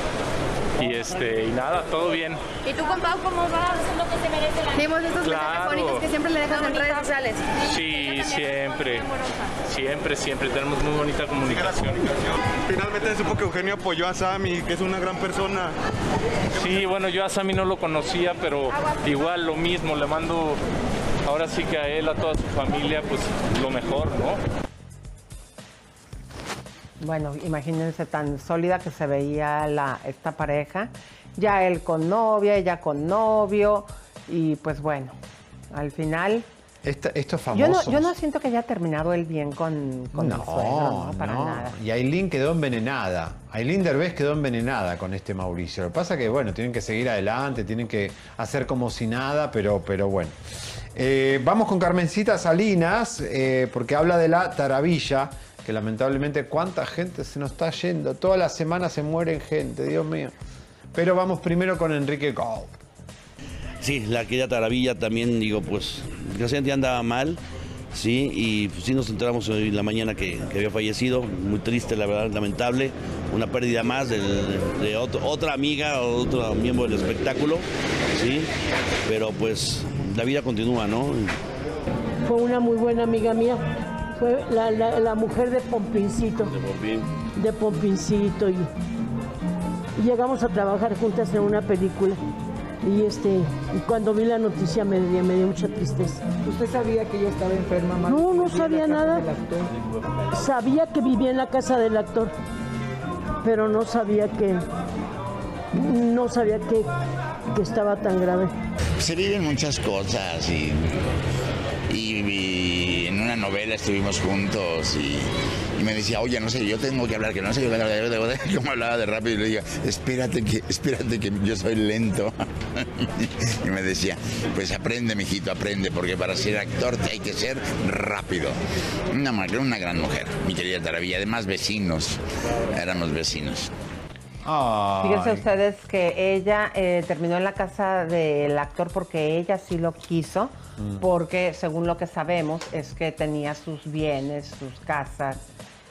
y este y nada, todo bien. ¿Y tú con Pau cómo vas? Lo que se merece la Vimos estos Claro. mensajes bonitos que siempre le dejas en redes sociales. Sí, siempre. Siempre, siempre. Tenemos muy bonita comunicación. Finalmente supo que Eugenio apoyó a Sammy, que es una gran persona. Sí, bueno, yo a Sammy no lo conocía, pero igual lo mismo. Le mando ahora sí que a él, a toda su familia, pues lo mejor, ¿no? Bueno, imagínense tan sólida que se veía la, esta pareja. Ya él con novia, ella con novio. Y pues bueno, al final. Esta- estos Yo no, famosos. yo no siento que haya terminado él bien con, con el suegro, no, para no. nada. Y Aileen quedó envenenada. Aileen Derbez quedó envenenada con este Mauricio. Lo que pasa que, bueno, tienen que seguir adelante, tienen que hacer como si nada, pero, pero bueno. Eh, vamos con Carmencita Salinas, eh, porque habla de la taravilla, que lamentablemente cuánta gente se nos está yendo. Toda la semana se mueren gente, Dios mío. Pero vamos primero con Enrique Gold. Sí, la querida Taravilla también, digo, pues, desgraciadamente andaba mal, sí, y pues, sí nos enteramos hoy en la mañana que, que había fallecido, muy triste, la verdad, lamentable, una pérdida más del- de, otro- otra amiga, otro miembro del espectáculo, sí, pero pues la vida continúa, ¿no? Fue una muy buena amiga mía. Fue la, la- la mujer de Pompincito. De Pompincito. Y, y llegamos a trabajar juntas en una película. Y este, y cuando vi la noticia me, dio- me dio mucha tristeza. ¿Usted sabía que ella estaba enferma? Marta? No, no ¿Vivía en sabía nada. Sabía que vivía en la casa del actor, pero no sabía que no sabía que, que estaba tan grave. Se viven muchas cosas y, novela estuvimos juntos y, me decía, oye, no sé, yo tengo que hablar, que no sé, como hablaba de rápido y le digo, espérate que, espérate que yo soy lento. y me decía, pues aprende, mijito, aprende, porque para ser actor te hay que ser rápido. Una, una gran mujer, mi querida Taravilla, además vecinos, éramos vecinos. Fíjense ustedes que ella eh, terminó en la casa del actor porque ella sí lo quiso, Mm. porque según lo que sabemos es que tenía sus bienes, sus casas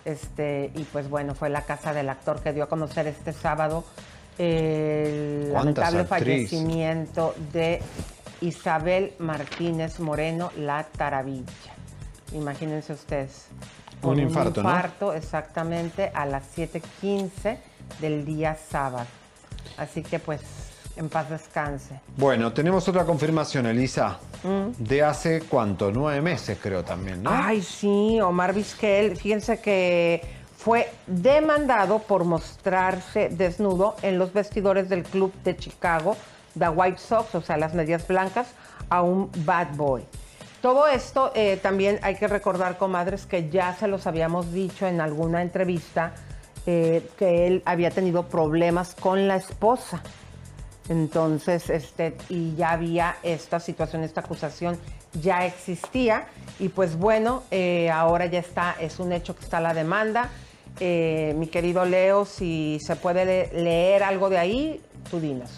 Este, y pues bueno, fue la casa del actor que dio a conocer este sábado el ¿Cuántas lamentable fallecimiento de Isabel Martínez Moreno, la Taravilla. Imagínense ustedes. Un infarto, ¿no? infarto, exactamente, a las 7.15 del día sábado. Así que pues, en paz descanse. Bueno, tenemos otra confirmación, Elisa. Mm. De hace cuánto, nueve meses creo también, ¿no? Ay, sí, Omar Vizquel, fíjense que fue demandado por mostrarse desnudo en los vestidores del club de Chicago, The White Sox, o sea, las medias blancas, a un bad boy. Todo esto eh, también hay que recordar, comadres, que ya se los habíamos dicho en alguna entrevista, eh, que él había tenido problemas con la esposa. Entonces, este, y ya había esta situación, esta acusación ya existía. Y pues bueno, eh, ahora ya está, es un hecho que está la demanda. Eh, mi querido Leo, si se puede le- leer algo de ahí, tú dinos.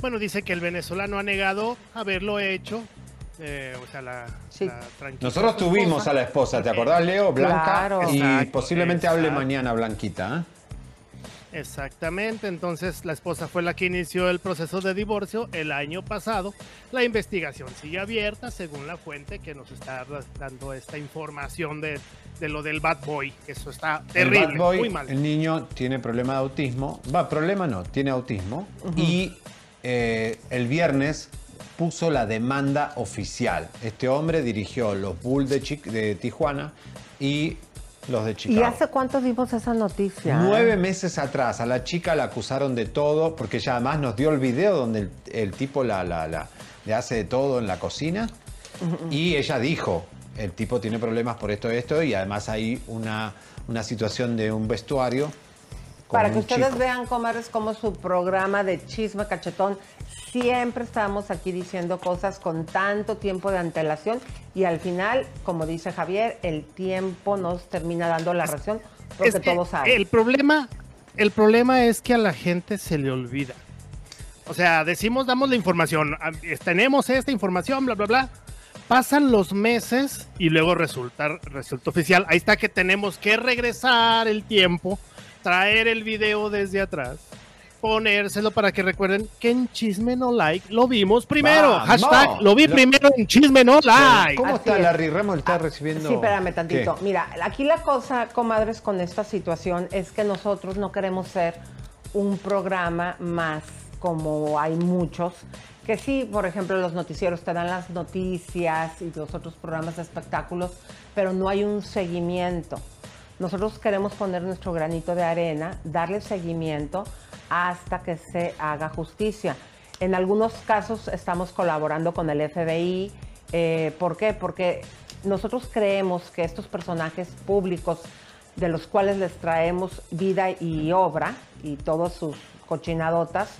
Bueno, dice que el venezolano ha negado haberlo hecho. Eh, o sea, la, la tranquila Nosotros tuvimos esposa. a la esposa, ¿te acordás, Leo? Blanca. Claro. Y Exacto, posiblemente hable mañana Blanquita. ¿eh? Exactamente, entonces la esposa fue la que inició el proceso de divorcio el año pasado. La investigación sigue abierta según la fuente que nos está dando esta información de, de lo del bad boy. Eso está El terrible, bad boy, muy mal. el niño tiene problema de autismo. Va, problema no, tiene autismo. Y eh, el viernes puso la demanda oficial. Este hombre dirigió los Bulls de, de Tijuana y los de Chicago. ¿Y hace cuánto dimos esa noticia? Nueve meses atrás a la chica la acusaron de todo, porque ella además nos dio el video donde el, el tipo la, la- la- le hace de todo en la cocina. Y ella dijo, el tipo tiene problemas por esto y esto, y además hay una, una situación de un vestuario. Para que ustedes chico. vean, comadres, cómo su programa de chisme cachetón siempre estamos aquí diciendo cosas con tanto tiempo de antelación y al final, como dice Javier, el tiempo nos termina dando la razón porque Es que todos saben. El problema, el problema es que a la gente se le olvida. O sea, decimos, damos la información, ah, tenemos esta información, bla, bla, bla. Pasan los meses y luego resulta, resulta oficial. Ahí está que tenemos que regresar el tiempo, traer el video desde atrás, ponérselo para que recuerden que en Chisme No Like lo vimos primero. Vamos. Hashtag lo vi Lo- primero en Chisme No Like. ¿Cómo Así está es. Larry Ramos? ¿Está recibiendo? Sí, espérame tantito. ¿Qué? Mira, aquí la cosa, comadres, con esta situación es que nosotros no queremos ser un programa más como hay muchos, que sí, por ejemplo, los noticieros te dan las noticias y los otros programas de espectáculos, pero no hay un seguimiento. Nosotros queremos poner nuestro granito de arena, darle seguimiento hasta que se haga justicia. En algunos casos estamos colaborando con el FBI. eh, ¿Por qué? Porque nosotros creemos que estos personajes públicos de los cuales les traemos vida y obra y todas sus cochinadotas,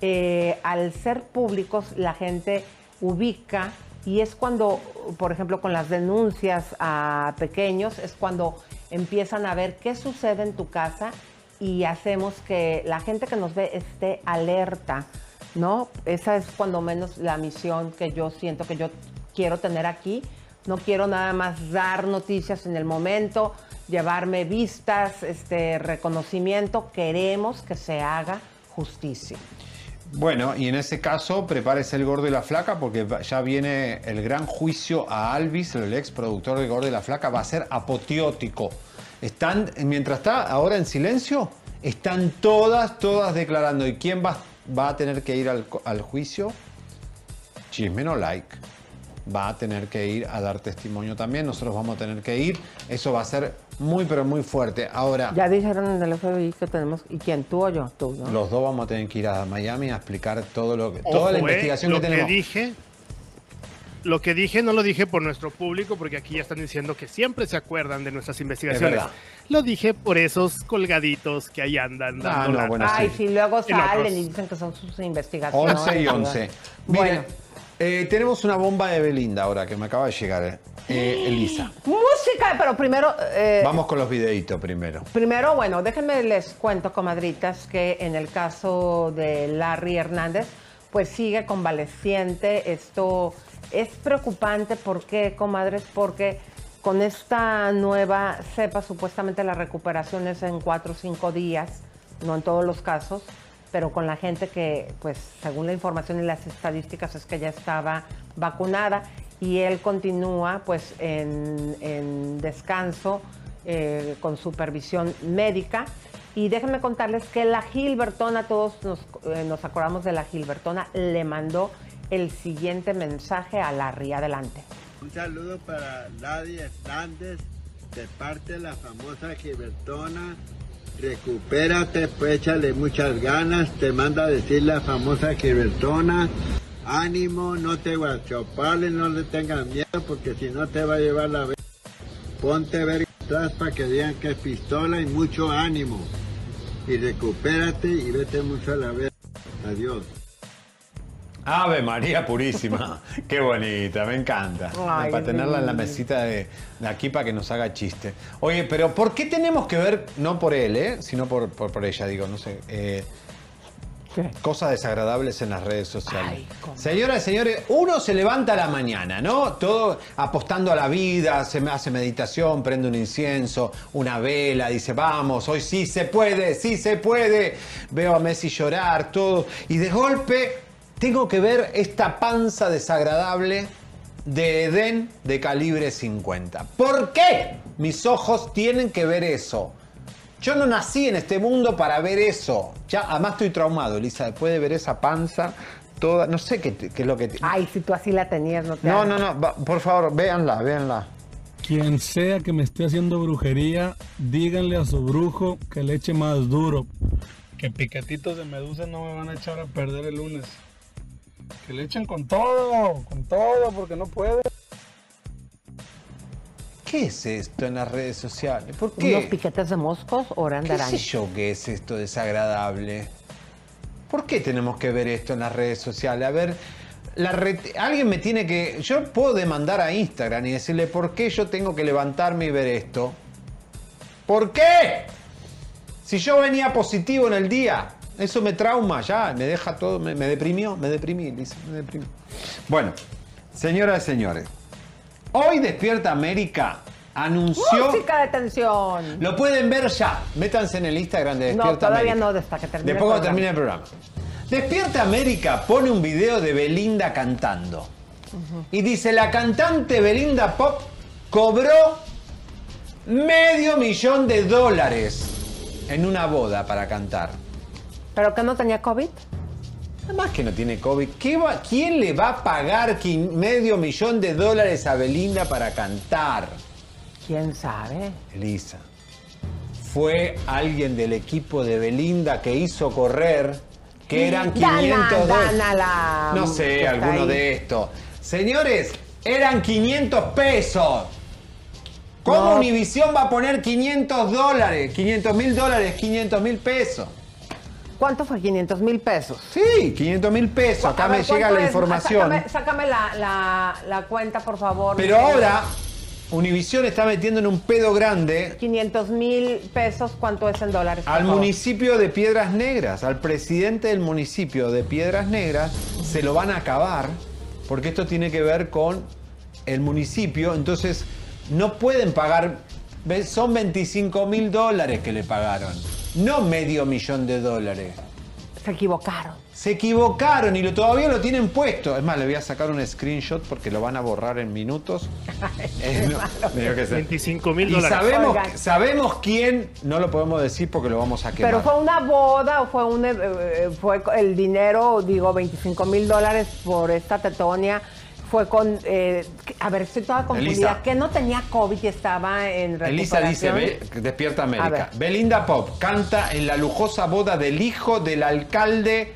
eh, al ser públicos la gente ubica y es cuando, por ejemplo, con las denuncias a pequeños, es cuando empiezan a ver qué sucede en tu casa y hacemos que la gente que nos ve esté alerta, ¿no? Esa es cuando menos la misión que yo siento que yo quiero tener aquí. No quiero nada más dar noticias en el momento, llevarme vistas, este reconocimiento. Queremos que se haga justicia. Bueno, y en ese caso, prepárese el gordo y la flaca, porque ya viene el gran juicio a Alvis, el ex productor de Gordo y la Flaca, va a ser apoteótico. Están, mientras está ahora en silencio, están todas, todas declarando. ¿Y quién va, a tener que ir al, al juicio? Chisme no like. Va a tener que ir a dar testimonio también. Nosotros vamos a tener que ir. Eso va a ser muy, pero muy fuerte. Ahora. Ya dijeron en el FBI que tenemos. ¿Y quién? ¿Tú o yo? Tú, ¿no? Los dos vamos a tener que ir a Miami a explicar todo lo que, Ojo, toda la eh, investigación lo que tenemos. dije, lo que dije no lo dije por nuestro público, porque aquí ya están diciendo que siempre se acuerdan de nuestras investigaciones. Lo dije por esos colgaditos que ahí andan. Ah, dando no, lata. bueno, Ay, sí, luego En salen otros. y dicen que son sus investigaciones. 11 y 11. Bueno. Miren, eh, tenemos una bomba de Belinda ahora que me acaba de llegar. eh. Eh, Elisa, Música, pero primero. eh, vamos con los videitos primero. Primero, bueno, déjenme les cuento, comadritas, que en el caso de Larry Hernández, pues sigue convaleciente. Esto es preocupante. ¿Por qué, comadres? Porque con esta nueva cepa, supuestamente la recuperación es en cuatro o cinco días, no en todos los casos, pero con la gente que, pues, según la información y las estadísticas, es que ya estaba vacunada y él continúa, pues, en, descanso eh, con supervisión médica. Y déjenme contarles que la Gilbertona, todos nos, eh, nos acordamos de la Gilbertona, le mandó el siguiente mensaje a Larry. Adelante. Un saludo para Ladi Hernández, de parte de la famosa Gilbertona. Recupérate, pues échale muchas ganas. Te manda a decir la famosa Gilbertona. Ánimo, no te guachopales, no le tengas miedo, porque si no te va a llevar la vez. Ponte ver atrás para que digan que es pistola y mucho ánimo. Y recupérate y vete mucho a la vez. Adiós. Ave María Purísima. Qué bonita, me encanta. Ay, para tenerla en la mesita de, de aquí para que nos haga chiste. Oye, pero ¿por qué tenemos que ver, no por él, eh, sino por, por, por ella, digo, no sé, eh, cosas desagradables en las redes sociales? Señoras y señores, uno se levanta a la mañana, ¿no? Todo apostando a la vida, se me hace meditación, prende un incienso, una vela, dice, vamos, hoy sí se puede, sí se puede. Veo a Messi llorar, todo. Y de golpe tengo que ver esta panza desagradable de Edén de calibre 50. ¿Por qué mis ojos tienen que ver eso? Yo no nací en este mundo para ver eso. Ya, además estoy traumado, Elisa, después de ver esa panza toda, no sé qué, qué es lo que... Ay, si tú así la tenías, no te No, hagas. no, no, va- por favor, véanla, véanla. Quien sea que me esté haciendo brujería, díganle a su brujo que le eche más duro. Que piquetitos de medusa no me van a echar a perder el lunes. Que le echen con todo, con todo, porque no puede. ¿Qué es esto en las redes sociales? ¿Por qué? Unos piquetes de moscos o ¿Qué sé yo qué es esto desagradable? ¿Por qué tenemos que ver esto en las redes sociales? A ver, la alguien me tiene que... Yo puedo demandar a Instagram y decirle, ¿por qué yo tengo que levantarme y ver esto? ¿Por qué? Si yo venía positivo en el día, eso me trauma ya, me deja todo, me, me deprimió, me deprimí, Lisa, me deprimí. Bueno, señoras y señores, hoy Despierta América anunció... Música de tensión. Lo pueden ver ya. Métanse en el Instagram de Despierta No, todavía América. no, hasta que termine. Después cuando termine el programa. Despierta América pone un video de Belinda cantando. Y dice, la cantante Belinda Pop cobró medio millón de dólares en una boda para cantar. ¿Pero que no tenía COVID? Además que no tiene COVID. ¿Qué va- ¿Quién le va a pagar medio millón de dólares a Belinda para cantar? ¿Quién sabe? Elisa. Fue alguien del equipo de Belinda que hizo correr, que eran 500 Dana, dólares. No sé, alguno ahí. de estos. Señores, eran 500 pesos. ¿Cómo No. Univisión va a poner 500 dólares? 500 mil dólares, 500 mil pesos. ¿Cuánto fue? 500 mil pesos. Sí, 500 mil pesos. Acá A ver, me llega ¿cuánto la es? información. Sácame, sácame la, la- la cuenta, por favor. Pero ahora, Univisión está metiendo en un pedo grande 500 mil pesos, ¿cuánto es en dólares? Al favor? municipio de Piedras Negras, al presidente del municipio de Piedras Negras, se lo van a acabar, porque esto tiene que ver con el municipio, entonces no pueden pagar, son 25 mil dólares que le pagaron, no medio millón de dólares. Se equivocaron. Se equivocaron y lo, todavía lo tienen puesto. Es más, le voy a sacar un screenshot porque lo van a borrar en minutos. Eh, no, digo que sé. 25 mil dólares. sabemos, Oigan. sabemos quién, no lo podemos decir porque lo vamos a quemar. ¿Pero fue una boda o fue, un, eh, eh, fue el dinero, digo, 25 mil dólares por esta tetonia? Fue con, eh, a ver, estoy toda confundida. Elisa. que no tenía COVID y estaba en Elisa dice, ve, despierta América. Belinda Pop canta en la lujosa boda del hijo del alcalde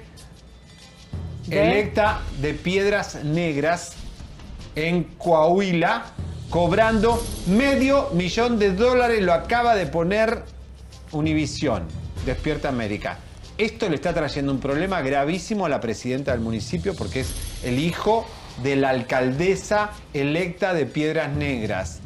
¿De? electa de Piedras Negras en Coahuila, cobrando medio millón de dólares. Lo acaba de poner Univisión, Despierta América. Esto le está trayendo un problema gravísimo a la presidenta del municipio porque es el hijo de la alcaldesa electa de Piedras Negras.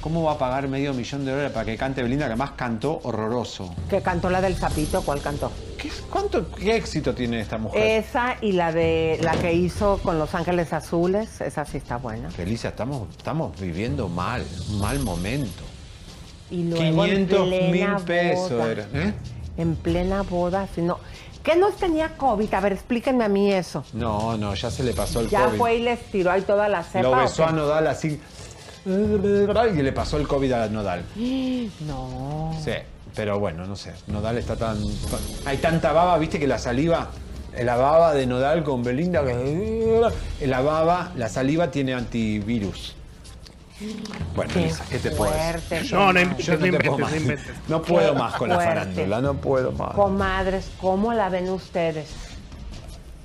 ¿Cómo va a pagar medio millón de dólares para que cante Belinda, que además cantó horroroso? Que cantó la del sapito, ¿cuál cantó? ¿Qué, ¿Cuánto, qué éxito tiene esta mujer? Esa y la de la que hizo con Los Ángeles Azules, esa sí está buena. Elisa, estamos, estamos viviendo mal, un mal momento. Y luego en 500 mil pesos era. ¿eh? En plena boda, si no. ¿Qué no tenía COVID? A ver, explíquenme a mí eso. No, no, ya se le pasó el Ya COVID. fue y les tiró ahí toda la cepa. Lo ¿o besó a Nodal así. Y le pasó el COVID a Nodal. No. Sí, pero bueno, no sé. Nodal está tan. Hay tanta baba, viste que la saliva. La baba de Nodal con Belinda. La baba, la saliva tiene antivirus. Bueno, Qué Elisa, ¿qué te puedo fuerte, decir? No, no Yo no puedo más. no puedo con la farándula, no puedo más. Comadres, ¿cómo la ven ustedes?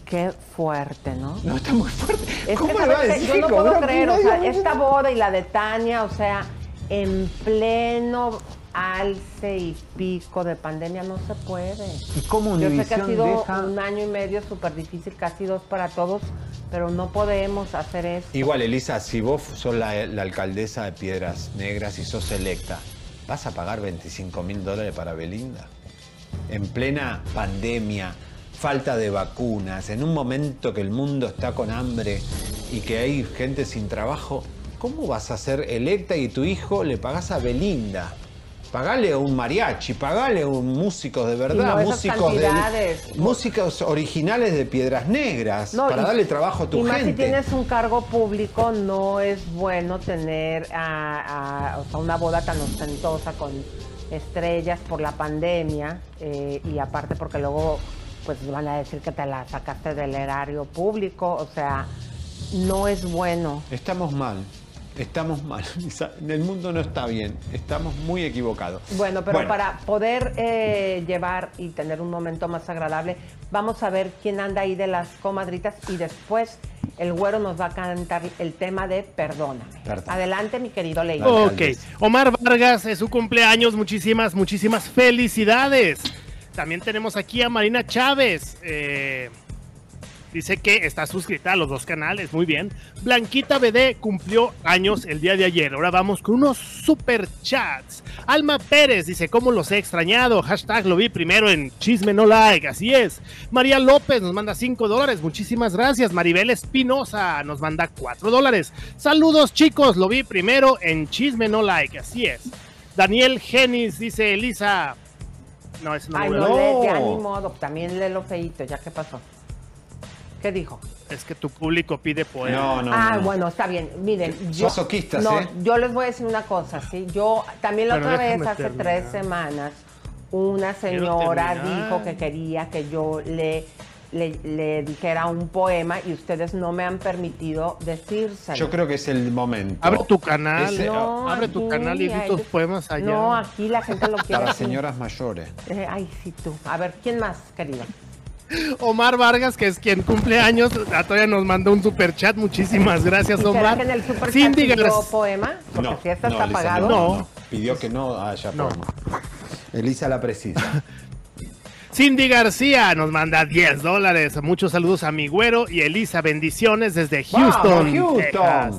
Qué fuerte, ¿no? No, está muy fuerte. Es ¿Cómo que, le va a decir Yo no puedo creer, o sea, esta boda y la de Tania, o sea, en pleno alce y pico de pandemia no se puede. ¿Y cómo Yo sé que ha sido deja- un año y medio súper difícil, casi dos para todos, pero no podemos hacer eso. Igual, Elisa, si vos sos la, la alcaldesa de Piedras Negras y sos electa, ¿vas a pagar 25 mil dólares para Belinda? En plena pandemia, falta de vacunas, en un momento que el mundo está con hambre y que hay gente sin trabajo, ¿cómo vas a ser electa y tu hijo le pagás a Belinda? Pagale un mariachi, pagale un músico de verdad, no músicos, de- músicos originales de Piedras Negras, No, para y- darle trabajo a tu y más gente. si tienes un cargo público, no es bueno tener a- a- o sea, una boda tan ostentosa con estrellas por la pandemia eh, y aparte porque luego pues van a decir que te la sacaste del erario público, o sea, no es bueno. Estamos mal, estamos mal. Lisa. El mundo no está bien, estamos muy equivocados. Bueno, pero Bueno. para poder eh, llevar y tener un momento más agradable, vamos a ver quién anda ahí de las comadritas y después el güero nos va a cantar el tema de Perdóname. Perdón. Adelante, mi querido Ley. Ok, Omar Vargas es su cumpleaños, muchísimas, muchísimas felicidades. También tenemos aquí a Marina Chávez. eh, dice que está suscrita a los dos canales, muy bien. Blanquita BD cumplió años el día de ayer. Ahora vamos con unos super chats. Alma Pérez dice, ¿cómo los he extrañado? Hashtag lo vi primero en Chisme No Like, así es. María López nos manda 5 dólares, muchísimas gracias. Maribel Espinosa nos manda 4 dólares. Saludos chicos, lo vi primero en Chisme No Like, así es. Daniel Genis dice, Elisa. No, es no Ay, lo no, ya ni modo, también lee lo feíto, ¿ya qué pasó? ¿Qué dijo? Es que tu público pide poema. No, no, ah, no. bueno, está bien. Miren, yo, Masoquistas, no, ¿eh? yo les voy a decir una cosa, ¿sí? Yo también la Pero otra vez, hace terminar. tres semanas, una señora dijo que quería que yo le, le, le dijera un poema y ustedes no me han permitido decírselo. Yo creo que es el momento. Abre tu canal, Ese- No, abre tu aquí, canal y di tus poemas allá. No, aquí la gente lo quiere. Para señoras mayores. Eh, ay, sí, tú. A ver, ¿quién más, querida? Omar Vargas, que es quien cumple años, a todavía nos mandó un super chat. Muchísimas gracias, ¿Y será Omar. que en el super chat pidió poema? Porque No, si esta no, está apagado. no, no. Pidió que no haya poema. Elisa la precisa. Cindy García nos manda 10 dólares. Muchos saludos a mi güero y Elisa. Bendiciones desde Houston. ¡Vamos, Texas.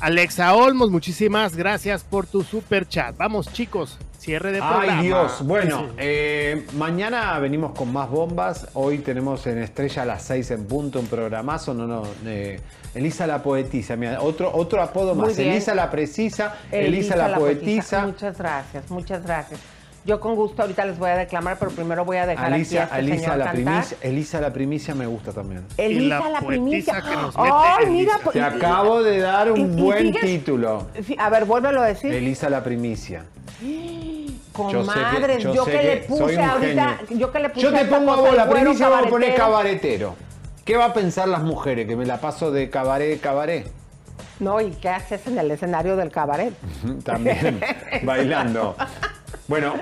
Alexa Olmos, muchísimas gracias por tu super chat. Vamos, chicos, cierre de programa. Ay Dios, bueno, eh, mañana venimos con más bombas. Hoy tenemos en Estrella a las 6 en punto un programazo. No, no, eh, Elisa la poetisa, mira, otro, otro apodo Muy más. bien. Elisa la precisa, Elisa, la, poetisa. Muchas gracias, muchas gracias. Yo con gusto ahorita les voy a declamar, pero primero voy a dejar Alicia, aquí a este Elisa señor la cantar. primicia, Elisa la primicia me gusta también. Elisa la, la primicia. poetisa que nos mete Ay, Elisa. mira, pues, Te acabo de dar un y- y buen título. A ver, vuélvelo a decir. Elisa la primicia. Comadres, yo que, le puse ahorita, yo que le puse Yo te pongo a vos la primicia, vos poner cabaretero. cabaretero. ¿Qué va a pensar las mujeres? Que me la paso de cabaret, cabaret. No, ¿y qué haces en el escenario del cabaret? También, bailando. Bueno,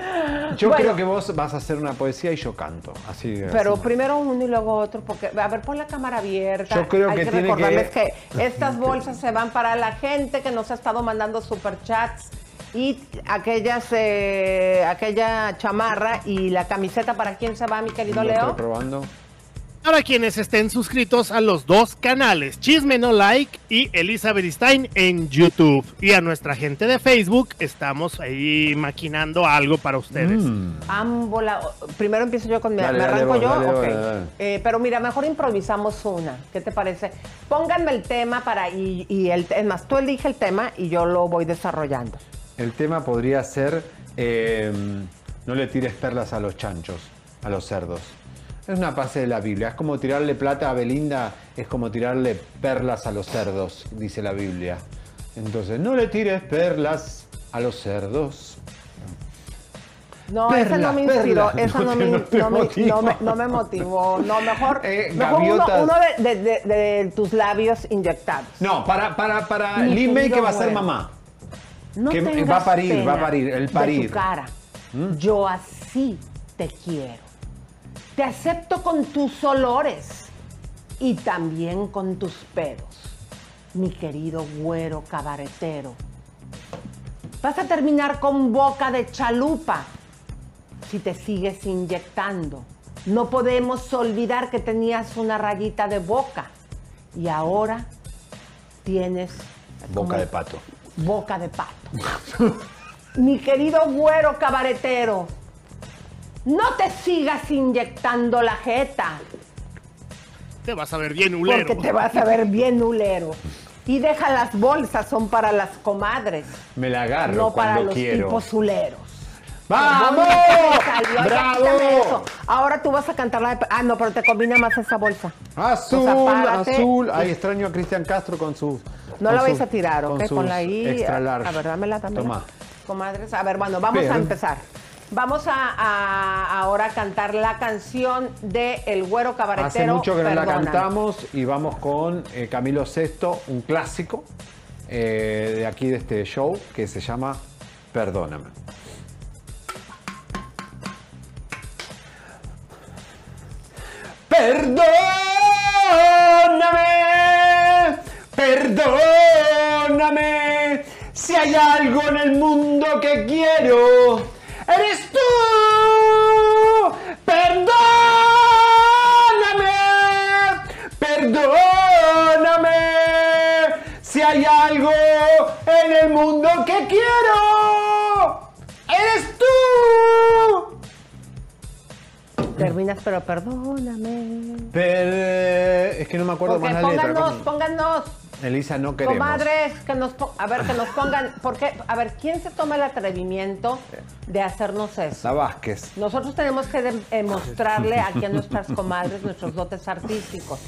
yo Bueno. creo que vos vas a hacer una poesía y yo canto. Así, Pero así. primero uno y luego otro, porque, a ver, pon la cámara abierta. Yo creo Hay que que, tiene recordarles que- que... estas bolsas se van para la gente que nos ha estado mandando superchats y aquellas, eh, aquella chamarra y la camiseta, ¿para quién se va, mi querido Leo? probando. Para quienes estén suscritos a los dos canales, Chisme No Like y Elizabeth Stein en YouTube. Y a nuestra gente de Facebook, estamos ahí maquinando algo para ustedes. Ámbola. Primero empiezo yo con mi. Dale, ¿Me arranco yo? dale. Eh, pero mira, mejor improvisamos una. ¿Qué te parece? Pónganme el tema para. Y, y el, es más, tú elige el tema y yo lo voy desarrollando. El tema podría ser eh, no le tires perlas a los chanchos, a los cerdos. Es una parte de la Biblia. Es como tirarle plata a Belinda, es como tirarle perlas a los cerdos, dice la Biblia. Entonces, no le tires perlas a los cerdos. No, esa no me inspiró, esa No no, me, no me- no me- no me motivó. No, mejor, Eh, mejor uno, de, de- de- de tus labios inyectados. No, para, para, para Lin May que va a ser mamá. No Que va a parir, va a parir, el de parir. tu cara. Yo así te quiero. Te acepto con tus olores y también con tus pedos, mi querido güero cabaretero. Vas a terminar con boca de chalupa si te sigues inyectando. No podemos olvidar que tenías una rayita de boca y ahora tienes Boca de pato. boca de pato. Mi querido güero cabaretero, no te sigas inyectando la jeta, Te vas a ver bien ulero. porque te vas a ver bien nulero. Y deja las bolsas, son para las comadres, Me la agarro no para los quiero. tipos zuleros. ¡Vamos! Salió, ¡Bravo! Ahora tú vas a cantar la de... Ah, no, pero te combina más esa bolsa. Azul, O sea, azul. Ay, extraño a Cristian Castro con sus. No con la vais a tirar, ¿ok? con sus Ponla ahí. Extra A large. ver, dámela también. Toma. Comadres. A ver, bueno, vamos Pero- a empezar. Vamos a, a- ahora a cantar la canción de El Güero Cabaretero. Hace mucho que no la cantamos y vamos con eh, Camilo VI, un clásico eh, de aquí de este show que se llama Perdóname. Perdóname, perdóname, si hay algo en el mundo que quiero, eres tú. Perdóname, perdóname, si hay algo en el mundo que quiero, eres tú. Terminas, pero perdóname. Per- es que no me acuerdo Porque más la letra. pónganos, ¿cómo? pónganos. Elisa, no queremos. Comadres, que nos a ver, que nos pongan, porque, a ver, ¿quién se toma el atrevimiento de hacernos eso? La Vázquez. Nosotros tenemos que eh, mostrarle aquí a nuestras comadres nuestros dotes artísticos.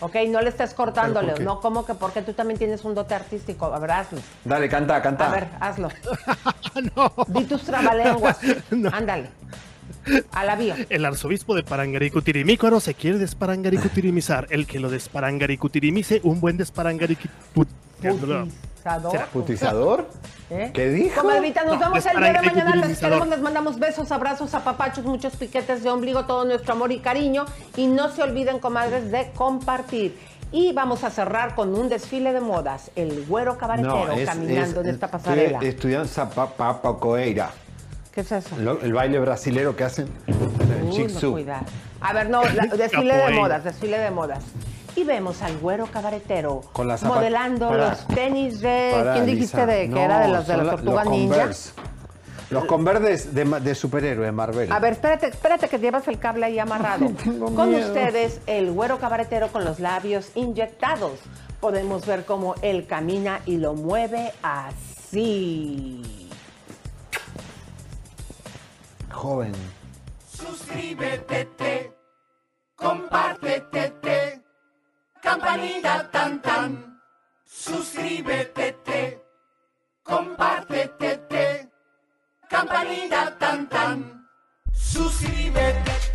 ¿Ok? No le estés cortándole. ¿no? ¿Cómo que? Porque tú también tienes un dote artístico. A ver, hazlo. Dale, canta, canta. A ver, hazlo. Di tus trabalenguas. Ándale. A la vía. El arzobispo de Parangaricutirimícuaro se quiere desparangaricutirimizar. El que lo desparangaricutirimise, un buen desparangaricutirimizador. Putizador. ¿Putizador? ¿Eh? ¿Qué dijo? Comadrita, nos No, vemos el día de mañana. Les queremos, les mandamos besos, abrazos, apapachos, muchos piquetes de ombligo, todo nuestro amor y cariño. Y no se olviden, comadres, de compartir. Y vamos a cerrar con un desfile de modas. El güero cabaretero caminando en esta pasarela. Estoy estudiando Zapapacoeira. ¿Qué es eso? Lo- El baile brasilero que hacen en el Uy, Chic no, Zoo. cuidado. A ver, no, la- desfile de Capoeira. modas, desfile de modas. Y vemos al güero cabaretero Con las zapat- modelando los tenis de. ¿Quién dijiste de que No, era de los de son las la- tortugas los ninja? Converse. Los Converse de, de superhéroes, Marvel. A ver, espérate, espérate que llevas el cable ahí amarrado. Tengo con miedo. ustedes, el güero cabaretero con los labios inyectados. Podemos ver cómo él camina y lo mueve así. Joven. Suscríbete, te, compártete, te, campanita tan tan. Suscríbete, te, compártete, te, campanita tan tan. Suscríbete.